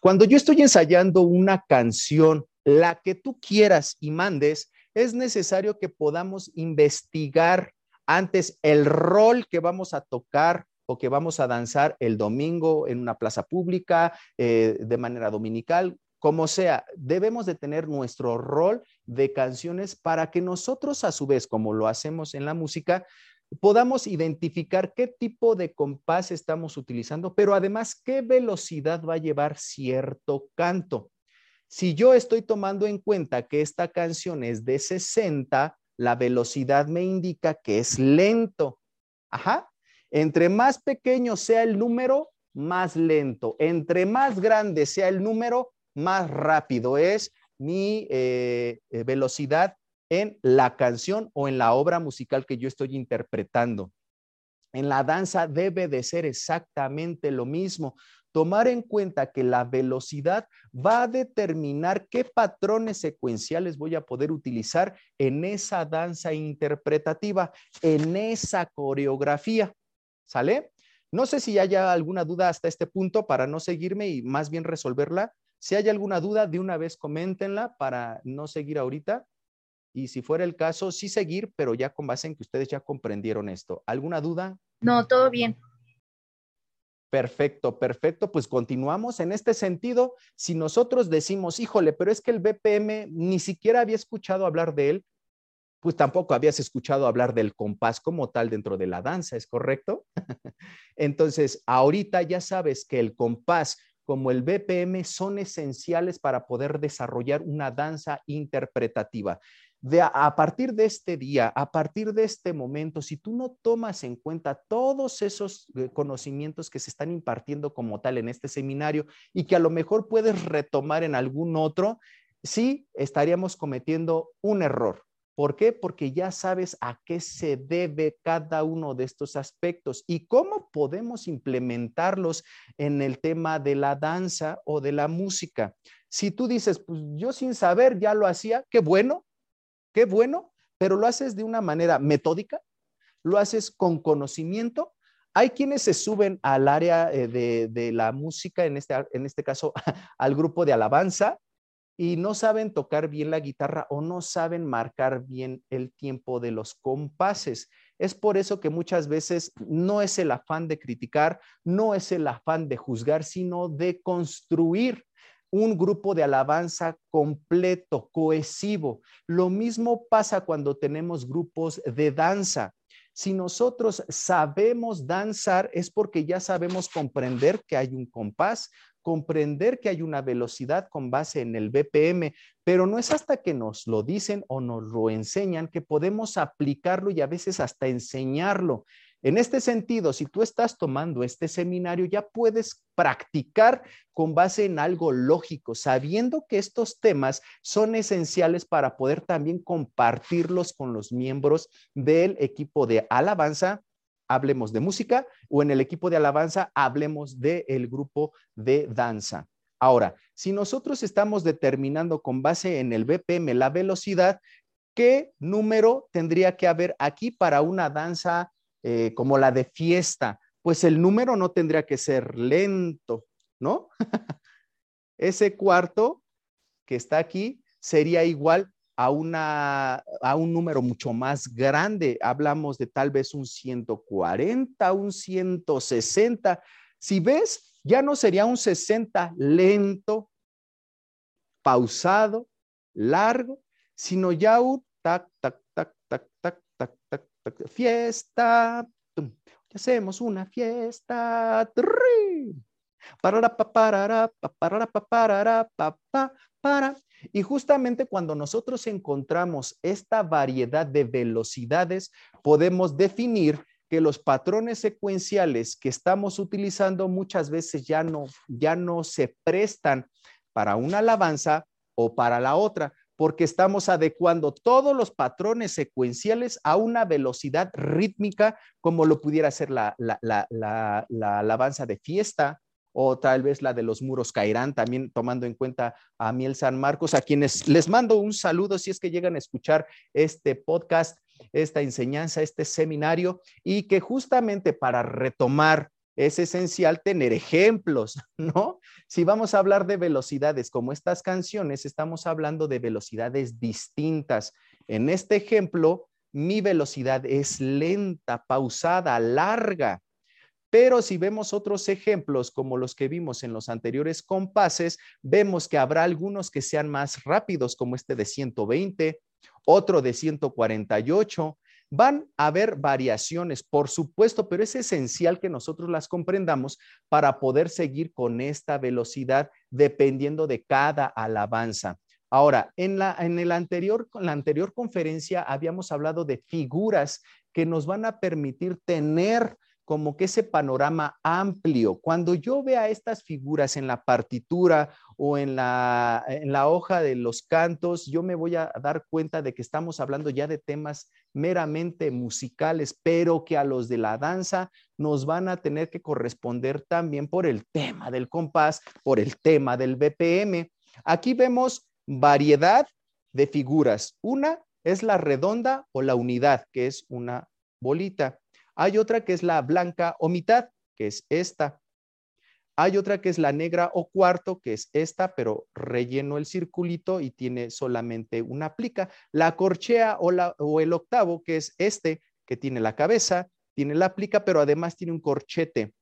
Cuando yo estoy ensayando una canción, la que tú quieras y mandes, es necesario que podamos investigar antes el rol que vamos a tocar o que vamos a danzar el domingo en una plaza pública, eh, de manera dominical, como sea, debemos de tener nuestro rol de canciones para que nosotros a su vez, como lo hacemos en la música, podamos identificar qué tipo de compás estamos utilizando, pero además qué velocidad va a llevar cierto canto. Si yo estoy tomando en cuenta que esta canción es de 60, la velocidad me indica que es lento. Ajá. Entre más pequeño sea el número, más lento. Entre más grande sea el número, más rápido es mi eh, eh, velocidad en la canción o en la obra musical que yo estoy interpretando. En la danza debe de ser exactamente lo mismo tomar en cuenta que la velocidad va a determinar qué patrones secuenciales voy a poder utilizar en esa danza interpretativa, en esa coreografía. ¿Sale? No sé si haya alguna duda hasta este punto para no seguirme y más bien resolverla. Si hay alguna duda, de una vez coméntenla para no seguir ahorita. Y si fuera el caso, sí seguir, pero ya con base en que ustedes ya comprendieron esto. ¿Alguna duda? No, todo bien. Perfecto, perfecto. Pues continuamos en este sentido. Si nosotros decimos, híjole, pero es que el BPM ni siquiera había escuchado hablar de él, pues tampoco habías escuchado hablar del compás como tal dentro de la danza, ¿es correcto? Entonces, ahorita ya sabes que el compás como el BPM son esenciales para poder desarrollar una danza interpretativa a, partir de este día, a partir de este momento, si tú no tomas en cuenta todos esos eh, conocimientos que se están impartiendo como tal en este seminario y que a lo mejor puedes retomar en algún otro, sí estaríamos cometiendo un error. ¿Por qué? Porque ya sabes a qué se debe cada uno de estos aspectos y cómo podemos implementarlos en el tema de la danza o de la música. Si tú dices, pues yo sin saber ya lo hacía, qué bueno, Qué bueno, pero lo haces de una manera metódica, lo haces con conocimiento. Hay quienes se suben al área eh, de, la música, en este, en este caso al grupo de alabanza, y no saben tocar bien la guitarra o no saben marcar bien el tiempo de los compases. Es por eso que muchas veces no es el afán de criticar, no es el afán de juzgar, sino de construir un grupo de alabanza completo, cohesivo. Lo mismo pasa cuando tenemos grupos de danza. Si nosotros sabemos danzar es porque ya sabemos comprender que hay un compás, comprender que hay una velocidad con base en el BPM, pero no es hasta que nos lo dicen o nos lo enseñan que podemos aplicarlo y a veces hasta enseñarlo. En este sentido, si tú estás tomando este seminario, ya puedes practicar con base en algo lógico, sabiendo que estos temas son esenciales para poder también compartirlos con los miembros del equipo de alabanza. Hablemos de música o en el equipo de alabanza hablemos del grupo de danza. Ahora, si nosotros estamos determinando con base en el BPM la velocidad, ¿qué número tendría que haber aquí para una danza eh, como la de fiesta, pues el número no tendría que ser lento, ¿no? Ese cuarto que está aquí sería igual a, una, a un número mucho más grande. Hablamos de tal vez un 140, un 160. Si ves, ya no sería un 60 lento, pausado, largo, sino ya un tac, tac, tac, tac, tac, tac, tac, fiesta, hacemos una fiesta. Para, para, para, para, para. Y justamente cuando nosotros encontramos esta variedad de velocidades, podemos definir que los patrones secuenciales que estamos utilizando muchas veces ya no, ya no se prestan para una alabanza o para la otra, porque estamos adecuando todos los patrones secuenciales a una velocidad rítmica, como lo pudiera ser la, la, alabanza de fiesta o tal vez la de los muros caerán, también tomando en cuenta a Miel San Marcos, a quienes les mando un saludo si es que llegan a escuchar este podcast, esta enseñanza, este seminario, y que justamente para retomar es esencial tener ejemplos, ¿no? Si vamos a hablar de velocidades como estas canciones, estamos hablando de velocidades distintas. En este ejemplo, mi velocidad es lenta, pausada, larga. Pero si vemos otros ejemplos como los que vimos en los anteriores compases, vemos que habrá algunos que sean más rápidos, como este de 120, otro de 148, Van a haber variaciones, por supuesto, pero es esencial que nosotros las comprendamos para poder seguir con esta velocidad dependiendo de cada alabanza. Ahora, en la, en el anterior, la anterior conferencia habíamos hablado de figuras que nos van a permitir tener como que ese panorama amplio. Cuando yo vea estas figuras en la partitura o en la, en la hoja de los cantos, yo me voy a dar cuenta de que estamos hablando ya de temas meramente musicales, pero que a los de la danza nos van a tener que corresponder también por el tema del compás, por el tema del BPM. Aquí vemos variedad de figuras. Una es la redonda o la unidad, que es una bolita. Hay otra que es la blanca o mitad, que es esta. Hay otra que es la negra o cuarto, que es esta, pero relleno el circulito y tiene solamente una plica. La corchea o, la, o el octavo, que es este, que tiene la cabeza, tiene la plica, pero además tiene un corchete.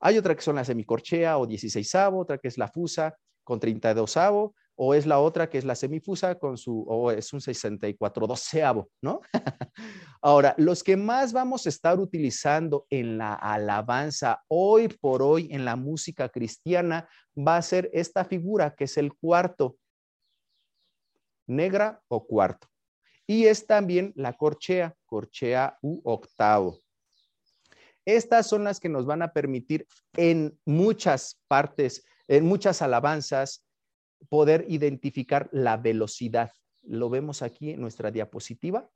Hay otra que son la semicorchea o 16 otra que es la fusa con 32 o es la otra que es la semifusa con su, o es un 64 doceavo, ¿no? Ahora, los que más vamos a estar utilizando en la alabanza hoy por hoy en la música cristiana va a ser esta figura que es el cuarto, negra o cuarto. Y es también la corchea, corchea u octavo. Estas son las que nos van a permitir en muchas partes, en muchas alabanzas, poder identificar la velocidad. Lo vemos aquí en nuestra diapositiva.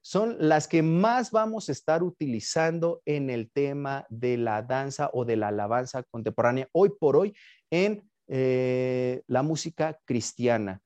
Son las que más vamos a estar utilizando en el tema de la danza o de la alabanza contemporánea hoy por hoy en eh, la música cristiana.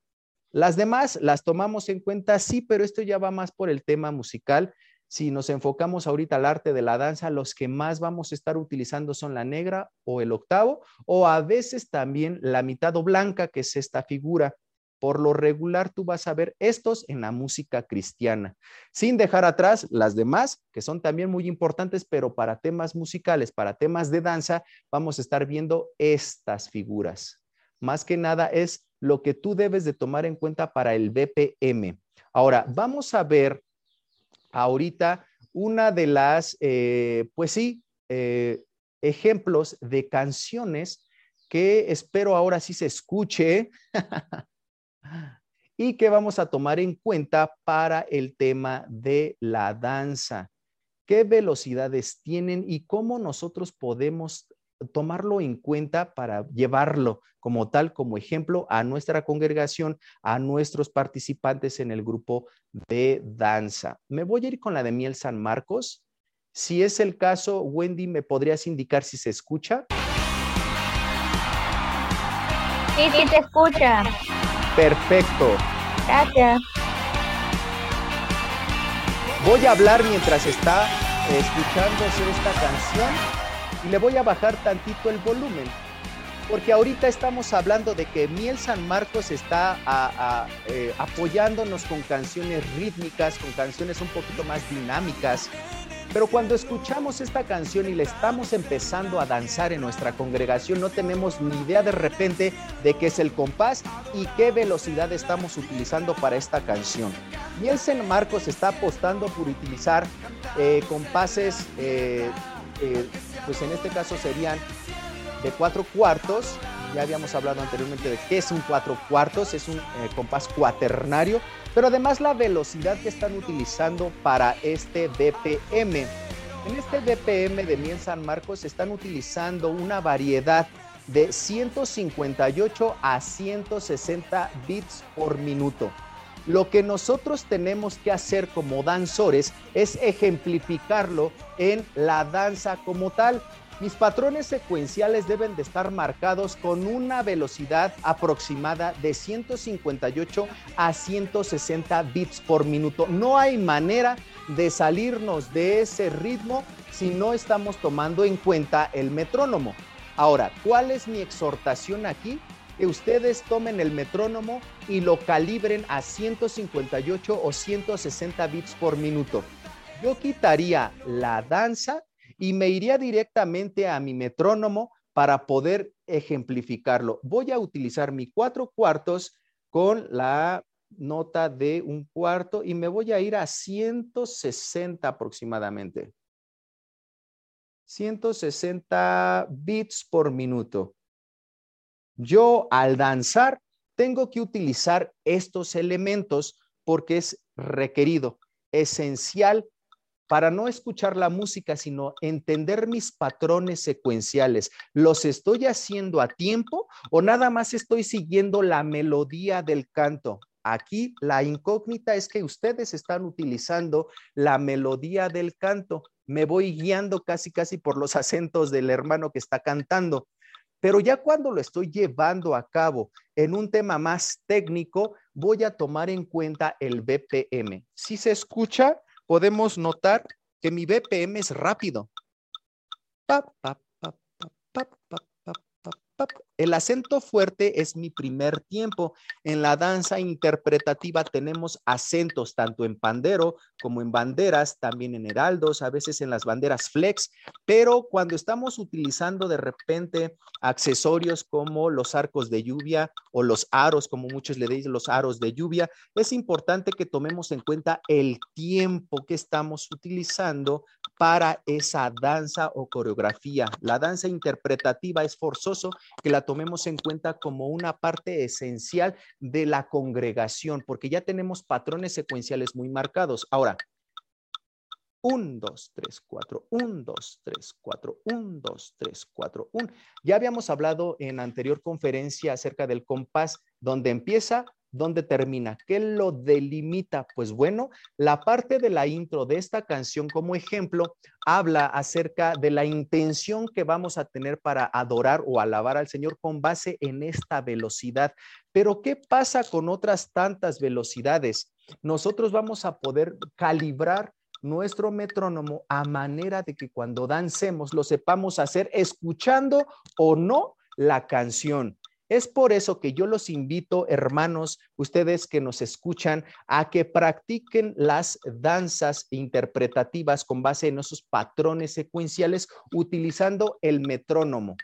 Las demás las tomamos en cuenta, sí, pero esto ya va más por el tema musical si nos enfocamos ahorita al arte de la danza, los que más vamos a estar utilizando son la negra o el octavo, o a veces también la mitad o blanca, que es esta figura. Por lo regular, tú vas a ver estos en la música cristiana, sin dejar atrás las demás, que son también muy importantes, pero para temas musicales, para temas de danza, vamos a estar viendo estas figuras. Más que nada es lo que tú debes de tomar en cuenta para el BPM. Ahora, vamos a ver ahorita una de las, eh, pues sí, eh, ejemplos de canciones que espero ahora sí se escuche y que vamos a tomar en cuenta para el tema de la danza. ¿Qué velocidades tienen y cómo nosotros podemos tomarlo en cuenta para llevarlo como tal, como ejemplo a nuestra congregación, a nuestros participantes en el grupo de danza. Me voy a ir con la de Miel San Marcos. Si es el caso, Wendy, ¿me podrías indicar si se escucha? Sí, sí, te escucha. Perfecto. Gracias. Voy a hablar mientras está escuchándose esta canción y le voy a bajar tantito el volumen, porque ahorita estamos hablando de que Miel San Marcos está apoyándonos con canciones rítmicas, con canciones un poquito más dinámicas, Pero cuando escuchamos esta canción y le estamos empezando a danzar en nuestra congregación, no tenemos ni idea de repente de qué es el compás y qué velocidad estamos utilizando para esta canción. Nielsen Marcos está apostando por utilizar eh, compases, eh, eh, pues en este caso serían de cuatro cuartos. Ya habíamos hablado anteriormente de qué es un cuatro cuartos, es un compás cuaternario pero además la velocidad que están utilizando para este BPM. En este BPM de Miel San Marcos están utilizando una variedad de 158 a 160 bits por minuto. Lo que nosotros tenemos que hacer como danzores es ejemplificarlo en la danza como tal. Mis patrones secuenciales deben de estar marcados con una velocidad aproximada de 158 a 160 bits por minuto. No hay manera de salirnos de ese ritmo si no estamos tomando en cuenta el metrónomo. Ahora, ¿cuál es mi exhortación aquí? Que ustedes tomen el metrónomo y lo calibren a 158 o 160 bits por minuto. Yo quitaría la danza y me iría directamente a mi metrónomo para poder ejemplificarlo. Voy a utilizar mi cuatro cuartos con la nota de un cuarto y me voy a ir a 160 aproximadamente. 160 bits por minuto. Yo al danzar tengo que utilizar estos elementos porque es requerido, esencial para no escuchar la música, sino entender mis patrones secuenciales. ¿Los estoy haciendo a tiempo o nada más estoy siguiendo la melodía del canto? Aquí la incógnita es que ustedes están utilizando la melodía del canto. Me voy guiando casi, casi por los acentos del hermano que está cantando. Pero ya cuando lo estoy llevando a cabo en un tema más técnico, voy a tomar en cuenta el BPM. Si se escucha, podemos notar que mi BPM es rápido. El acento fuerte es mi primer tiempo. En la danza interpretativa tenemos acentos tanto en pandero como en banderas, también en heraldos, a veces en las banderas flex, pero cuando estamos utilizando de repente accesorios como los arcos de lluvia o los aros, como muchos le dicen los aros de lluvia, es importante que tomemos en cuenta el tiempo que estamos utilizando para esa danza o coreografía. La danza interpretativa es forzoso que la tomemos en cuenta como una parte esencial de la congregación, porque ya tenemos patrones secuenciales muy marcados. Ahora, 1, 2, 3, 4, 1, 2, 3, 4, 1, 2, 3, 4, 1. Ya habíamos hablado en anterior conferencia acerca del compás, donde empieza, ¿Dónde termina? ¿Qué lo delimita? Pues bueno, la parte de la intro de esta canción como ejemplo habla acerca de la intención que vamos a tener para adorar o alabar al Señor con base en esta velocidad. Pero ¿qué pasa con otras tantas velocidades? Nosotros vamos a poder calibrar nuestro metrónomo a manera de que cuando dancemos lo sepamos hacer escuchando o no la canción. Es por eso que yo los invito, hermanos, ustedes que nos escuchan, a que practiquen las danzas interpretativas con base en esos patrones secuenciales utilizando el metrónomo.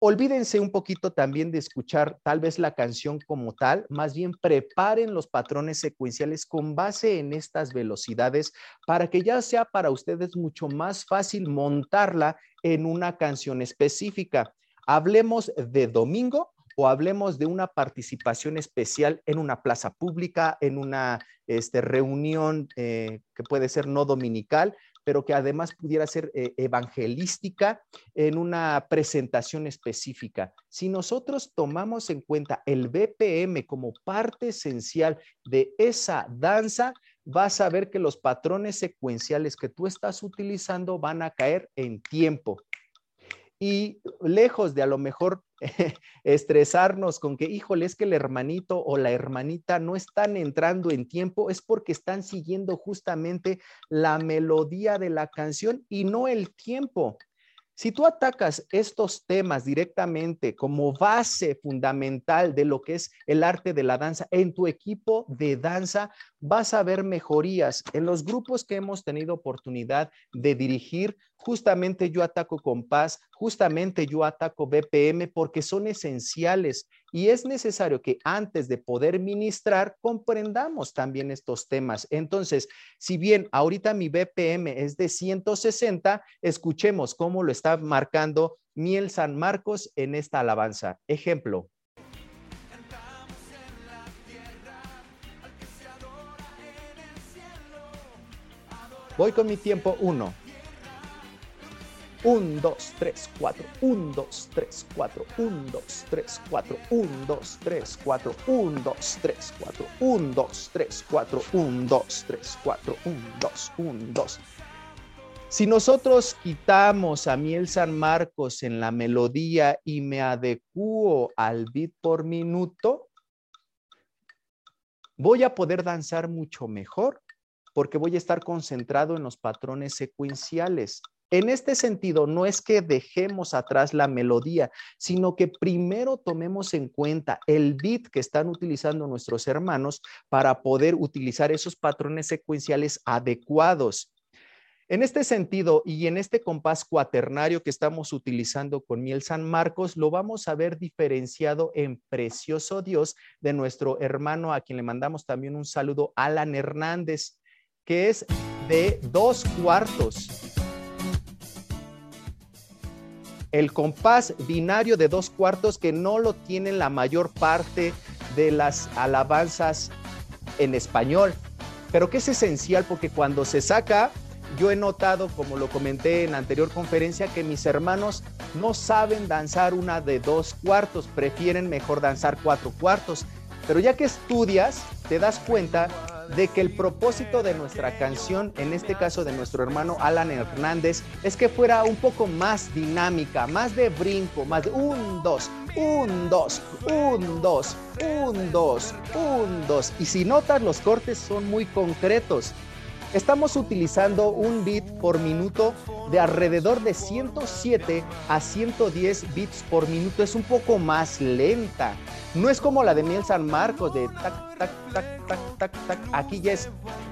Olvídense un poquito también de escuchar tal vez la canción como tal, más bien preparen los patrones secuenciales con base en estas velocidades para que ya sea para ustedes mucho más fácil montarla en una canción específica. Hablemos de domingo o hablemos de una participación especial en una plaza pública, en una este, reunión eh, que puede ser no dominical, pero que además pudiera ser eh, evangelística en una presentación específica. Si nosotros tomamos en cuenta el BPM como parte esencial de esa danza, vas a ver que los patrones secuenciales que tú estás utilizando van a caer en tiempo y lejos de a lo mejor estresarnos con que, híjole, es que el hermanito o la hermanita no están entrando en tiempo, es porque están siguiendo justamente la melodía de la canción y no el tiempo. Si tú atacas estos temas directamente como base fundamental de lo que es el arte de la danza en tu equipo de danza, vas a ver mejorías. En los grupos que hemos tenido oportunidad de dirigir, justamente yo ataco compás, justamente yo ataco BPM porque son esenciales y es necesario que antes de poder ministrar comprendamos también estos temas. Entonces, si bien ahorita mi BPM es de 160, escuchemos cómo lo está marcando Miel San Marcos en esta alabanza. Ejemplo. Voy con mi tiempo uno. Un, dos, tres, cuatro. Un, dos, tres, cuatro. Un, dos, tres, cuatro. Un, dos, tres, cuatro. Un, dos, tres, cuatro. Un, dos, tres, cuatro. Un, dos, tres, cuatro. Un, dos, un, dos. Si nosotros quitamos a Miel San Marcos en la melodía y me adecuo al beat por minuto, voy a poder danzar mucho mejor porque voy a estar concentrado en los patrones secuenciales. En este sentido, no es que dejemos atrás la melodía, sino que primero tomemos en cuenta el beat que están utilizando nuestros hermanos para poder utilizar esos patrones secuenciales adecuados. En este sentido y en este compás cuaternario que estamos utilizando con Miel San Marcos, lo vamos a ver diferenciado en Precioso Dios de nuestro hermano a quien le mandamos también un saludo, Alan Hernández que es de dos cuartos. El compás binario de dos cuartos que no lo tienen la mayor parte de las alabanzas en español, pero que es esencial porque cuando se saca, yo he notado, como lo comenté en la anterior conferencia, que mis hermanos no saben danzar una de dos cuartos, prefieren mejor danzar cuatro cuartos. Pero ya que estudias, te das cuenta de que el propósito de nuestra canción, en este caso de nuestro hermano Alan Hernández, es que fuera un poco más dinámica, más de brinco, más de un, dos, un, dos, un, dos, un, dos, un, dos. Y si notas, los cortes son muy concretos. Estamos utilizando un bit por minuto de alrededor de 107 a 110 bits por minuto. Es un poco más lenta. No es como la de Miel San Marcos de tac, tac, tac, tac, tac, tac. Aquí ya es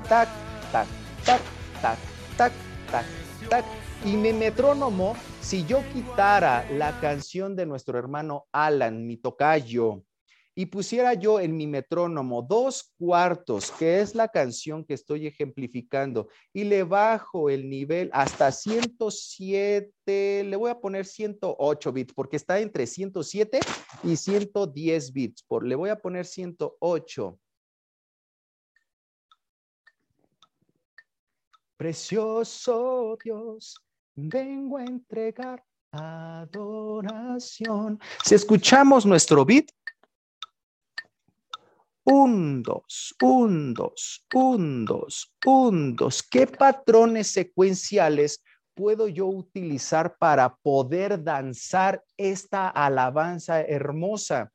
tac, tac, tac, tac, tac, tac, tac. Y mi metrónomo, si yo quitara la canción de nuestro hermano Alan, mi tocayo, y pusiera yo en mi metrónomo dos cuartos, que es la canción que estoy ejemplificando, y le bajo el nivel hasta 107, le voy a poner 108 bits, porque está entre 107 y 110 bits. Por, le voy a poner 108. Precioso Dios, vengo a entregar adoración. Si escuchamos nuestro beat, un, dos, un, dos, un, dos, un, dos. ¿Qué patrones secuenciales puedo yo utilizar para poder danzar esta alabanza hermosa?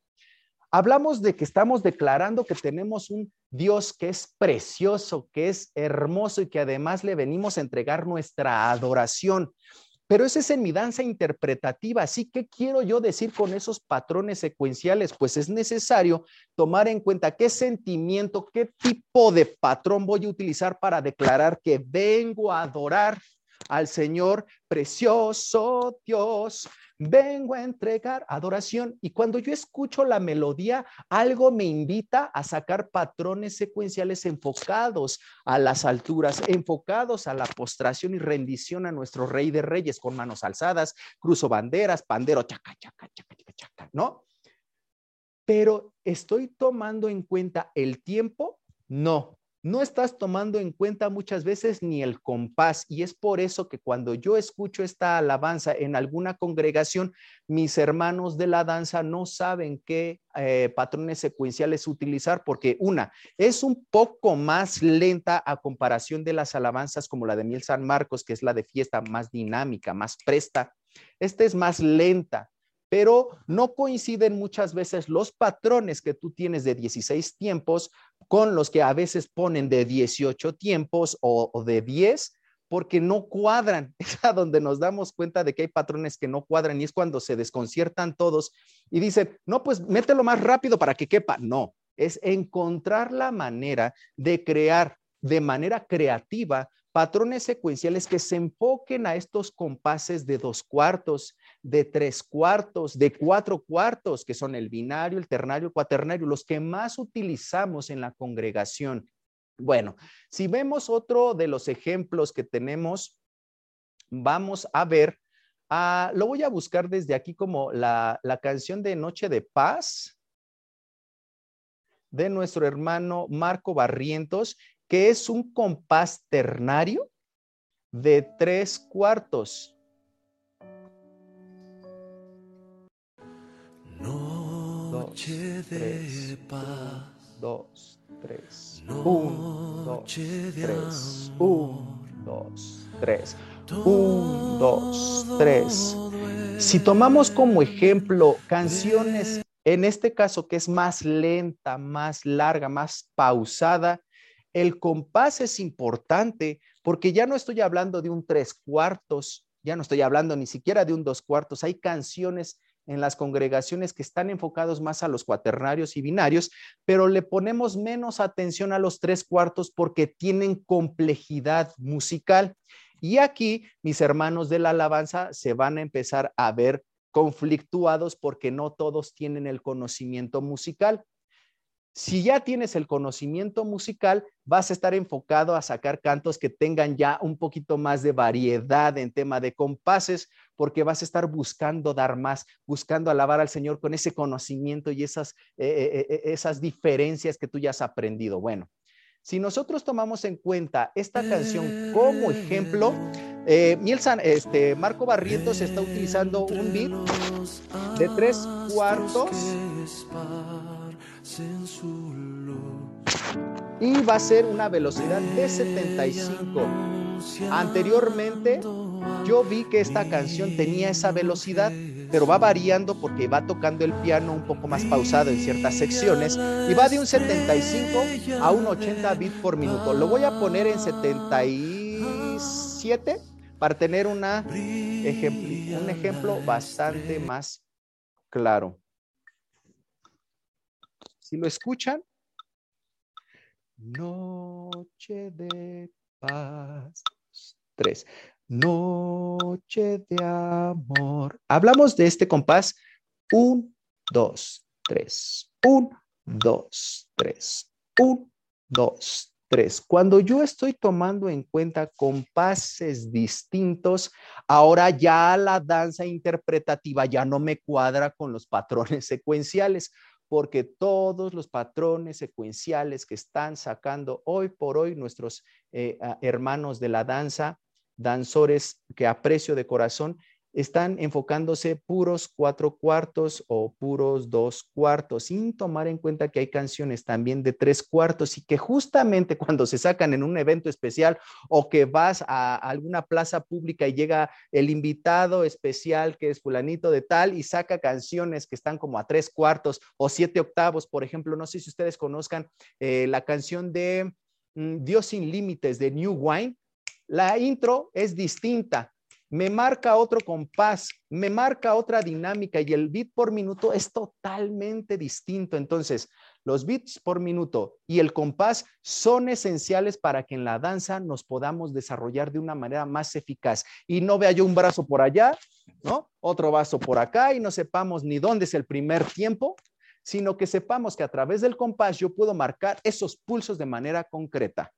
Hablamos de que estamos declarando que tenemos un Dios que es precioso, que es hermoso y que además le venimos a entregar nuestra adoración. Pero ese es en mi danza interpretativa. Así que quiero yo decir con esos patrones secuenciales, pues es necesario tomar en cuenta qué sentimiento, qué tipo de patrón voy a utilizar para declarar que vengo a adorar al Señor precioso Dios. Vengo a entregar adoración y cuando yo escucho la melodía, algo me invita a sacar patrones secuenciales enfocados a las alturas, enfocados a la postración y rendición a nuestro Rey de Reyes con manos alzadas, cruzo banderas, pandero, chaca, chaca, chaca, chaca, chaca, ¿no? Pero ¿estoy tomando en cuenta el tiempo? No, no estás tomando en cuenta muchas veces ni el compás y es por eso que cuando yo escucho esta alabanza en alguna congregación, mis hermanos de la danza no saben qué eh, patrones secuenciales utilizar porque una, es un poco más lenta a comparación de las alabanzas como la de Miel San Marcos, que es la de fiesta más dinámica, más presta. Esta es más lenta pero no coinciden muchas veces los patrones que tú tienes de 16 tiempos con los que a veces ponen de 18 tiempos o, de 10 porque no cuadran. Es a donde nos damos cuenta de que hay patrones que no cuadran y es cuando se desconciertan todos y dicen, no, pues mételo más rápido para que quepa. No, es encontrar la manera de crear de manera creativa patrones secuenciales que se enfoquen a estos compases de dos cuartos, de tres cuartos, de cuatro cuartos, que son el binario, el ternario, el cuaternario, los que más utilizamos en la congregación. Bueno, si vemos otro de los ejemplos que tenemos, vamos a ver, ah, lo voy a buscar desde aquí como la, la canción de Noche de Paz de nuestro hermano Marco Barrientos que es un compás ternario de tres cuartos. Noche de paz. Dos, tres. Un, dos, tres. Un, dos, tres. Un, dos, tres. Si tomamos como ejemplo canciones, en este caso que es más lenta, más larga, más pausada, el compás es importante porque ya no estoy hablando de un tres cuartos, ya no estoy hablando ni siquiera de un dos cuartos. Hay canciones en las congregaciones que están enfocados más a los cuaternarios y binarios, pero le ponemos menos atención a los tres cuartos porque tienen complejidad musical. Y aquí mis hermanos de la alabanza se van a empezar a ver conflictuados porque no todos tienen el conocimiento musical. Si ya tienes el conocimiento musical, vas a estar enfocado a sacar cantos que tengan ya un poquito más de variedad en tema de compases, porque vas a estar buscando dar más, buscando alabar al Señor con ese conocimiento y esas, eh, eh, eh, esas diferencias que tú ya has aprendido. Bueno, si nosotros tomamos en cuenta esta canción como ejemplo, eh, este, Marco Barrientos está utilizando un beat de tres cuartos y va a ser una velocidad de 75. Anteriormente yo vi que esta canción tenía esa velocidad, pero va variando porque va tocando el piano un poco más pausado en ciertas secciones y va de un 75 a un 80 bits por minuto. Lo voy a poner en 77 para tener una un ejemplo bastante más claro. Si lo escuchan, noche de paz. Tres. Noche de amor. Hablamos de este compás. Un, dos, tres. Un, dos, tres. Un, dos, tres. Cuando yo estoy tomando en cuenta compases distintos, ahora ya la danza interpretativa ya no me cuadra con los patrones secuenciales porque todos los patrones secuenciales que están sacando hoy por hoy nuestros eh, hermanos de la danza, danzores que aprecio de corazón, están enfocándose puros cuatro cuartos o puros dos cuartos, sin tomar en cuenta que hay canciones también de tres cuartos y que justamente cuando se sacan en un evento especial o que vas a alguna plaza pública y llega el invitado especial que es fulanito de tal y saca canciones que están como a tres cuartos o siete octavos, por ejemplo, no sé si ustedes conozcan eh, la canción de mm, Dios sin límites de New Wine. La intro es distinta, me marca otro compás, me marca otra dinámica y el bit por minuto es totalmente distinto. Entonces, los bits por minuto y el compás son esenciales para que en la danza nos podamos desarrollar de una manera más eficaz y no vea yo un brazo por allá, ¿no? Otro brazo por acá y no sepamos ni dónde es el primer tiempo, sino que sepamos que a través del compás yo puedo marcar esos pulsos de manera concreta.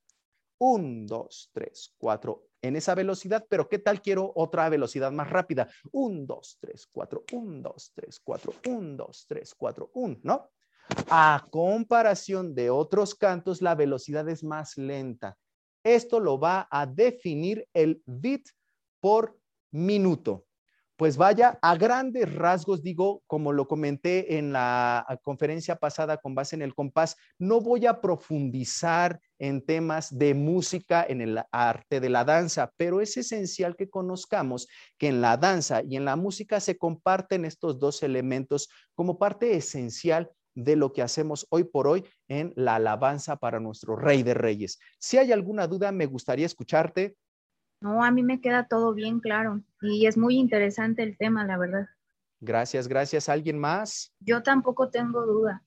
Un, dos, tres, cuatro, en esa velocidad, pero ¿qué tal quiero otra velocidad más rápida? Un, dos, tres, cuatro, un, dos, tres, cuatro, un, dos, tres, cuatro, un, ¿no? A comparación de otros cantos, la velocidad es más lenta. Esto lo va a definir el bit por minuto. Pues vaya, a grandes rasgos digo, como lo comenté en la conferencia pasada con base en el compás, no voy a profundizar en temas de música, en el arte de la danza, pero es esencial que conozcamos que en la danza y en la música se comparten estos dos elementos como parte esencial de lo que hacemos hoy por hoy en la alabanza para nuestro Rey de Reyes. Si hay alguna duda, me gustaría escucharte. No, a mí me queda todo bien claro y es muy interesante el tema, la verdad. Gracias, gracias. ¿Alguien más? Yo tampoco tengo duda.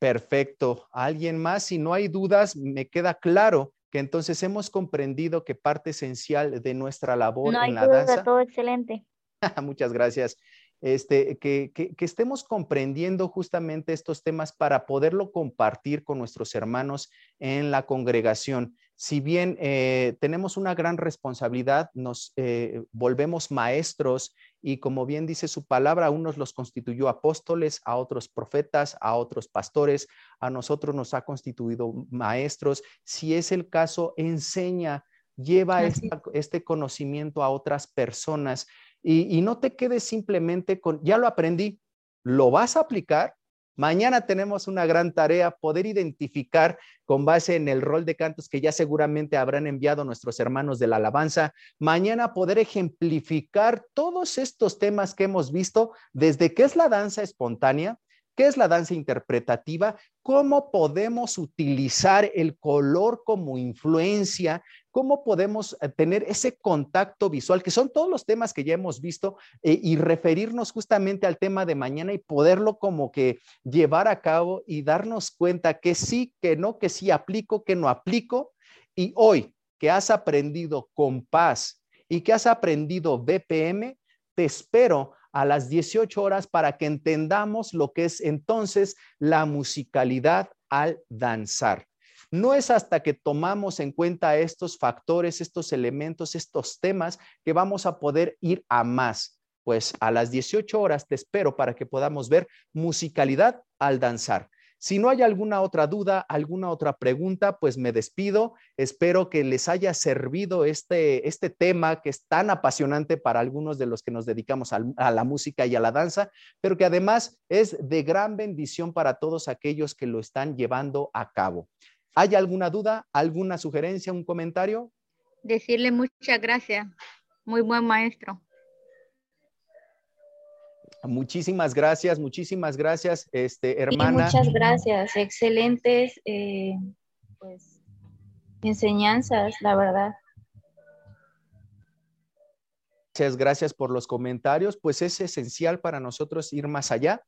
Perfecto. ¿Alguien más? Si no hay dudas, me queda claro que entonces hemos comprendido que parte esencial de nuestra labor No hay en la duda, danza. todo excelente. Muchas gracias. Este, que, que- que estemos comprendiendo justamente estos temas para poderlo compartir con nuestros hermanos en la congregación. Si bien eh, tenemos una gran responsabilidad, nos eh, volvemos maestros y como bien dice su palabra, a unos los constituyó apóstoles, a otros profetas, a otros pastores, a nosotros nos ha constituido maestros. Si es el caso, enseña, lleva esta- este conocimiento a otras personas y, y no te quedes simplemente con, ya lo aprendí, lo vas a aplicar. Mañana tenemos una gran tarea, poder identificar con base en el rol de cantos que ya seguramente habrán enviado nuestros hermanos de la alabanza. Mañana poder ejemplificar todos estos temas que hemos visto, desde qué es la danza espontánea, qué es la danza interpretativa, cómo podemos utilizar el color como influencia, cómo podemos eh, tener ese contacto visual, que son todos los temas que ya hemos visto, eh, y referirnos justamente al tema de mañana y poderlo como que llevar a cabo y darnos cuenta que sí, que no, que sí aplico, que no aplico. Y hoy que has aprendido compás y que has aprendido BPM, te espero a las 18 horas para que entendamos lo que es entonces la musicalidad al danzar. No es hasta que tomamos en cuenta estos factores, estos elementos, estos temas que vamos a poder ir a más. Pues a las 18 horas te espero para que podamos ver musicalidad al danzar. Si no hay alguna otra duda, alguna otra pregunta, pues me despido. Espero que les haya servido este, este tema que es tan apasionante para algunos de los que nos dedicamos al- a, la música y a la danza, pero que además es de gran bendición para todos aquellos que lo están llevando a cabo. ¿Hay alguna duda, alguna sugerencia, un comentario? Decirle muchas gracias. Muy buen maestro. Muchísimas gracias, muchísimas gracias, este, Y hermana. muchas gracias, excelentes eh, pues, enseñanzas, la verdad. Muchas gracias por los comentarios, pues es esencial para nosotros ir más allá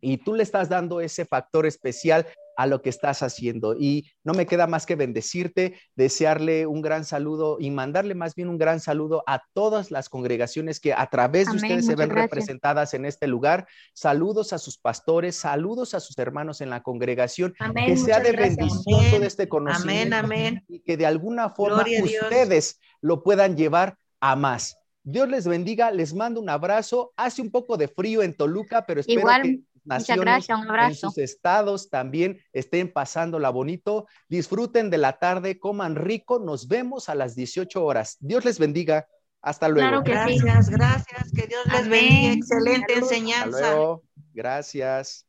y tú le estás dando ese factor especial a lo que estás haciendo y no me queda más que bendecirte, desearle un gran saludo y mandarle más bien un gran saludo a todas las congregaciones que a través de Amén, ustedes se ven gracias. representadas en este lugar. Saludos a sus pastores, saludos a sus hermanos en la congregación, Amén. que sea de gracias. bendición Amén. todo este conocimiento Amén, amén. y que de alguna forma Gloria ustedes lo puedan llevar a más. Dios les bendiga, les mando un abrazo. Hace un poco de frío en Toluca, pero espero Igual, que naciones gracias, un en abrazo. sus estados también estén pasándola bonito. Disfruten de la tarde, coman rico. Nos vemos a las 18 horas. Dios les bendiga. Hasta luego. Claro que sí. Gracias, gracias. Que Dios les Amén. bendiga. Excelente Salud. Hasta enseñanza. luego. Gracias.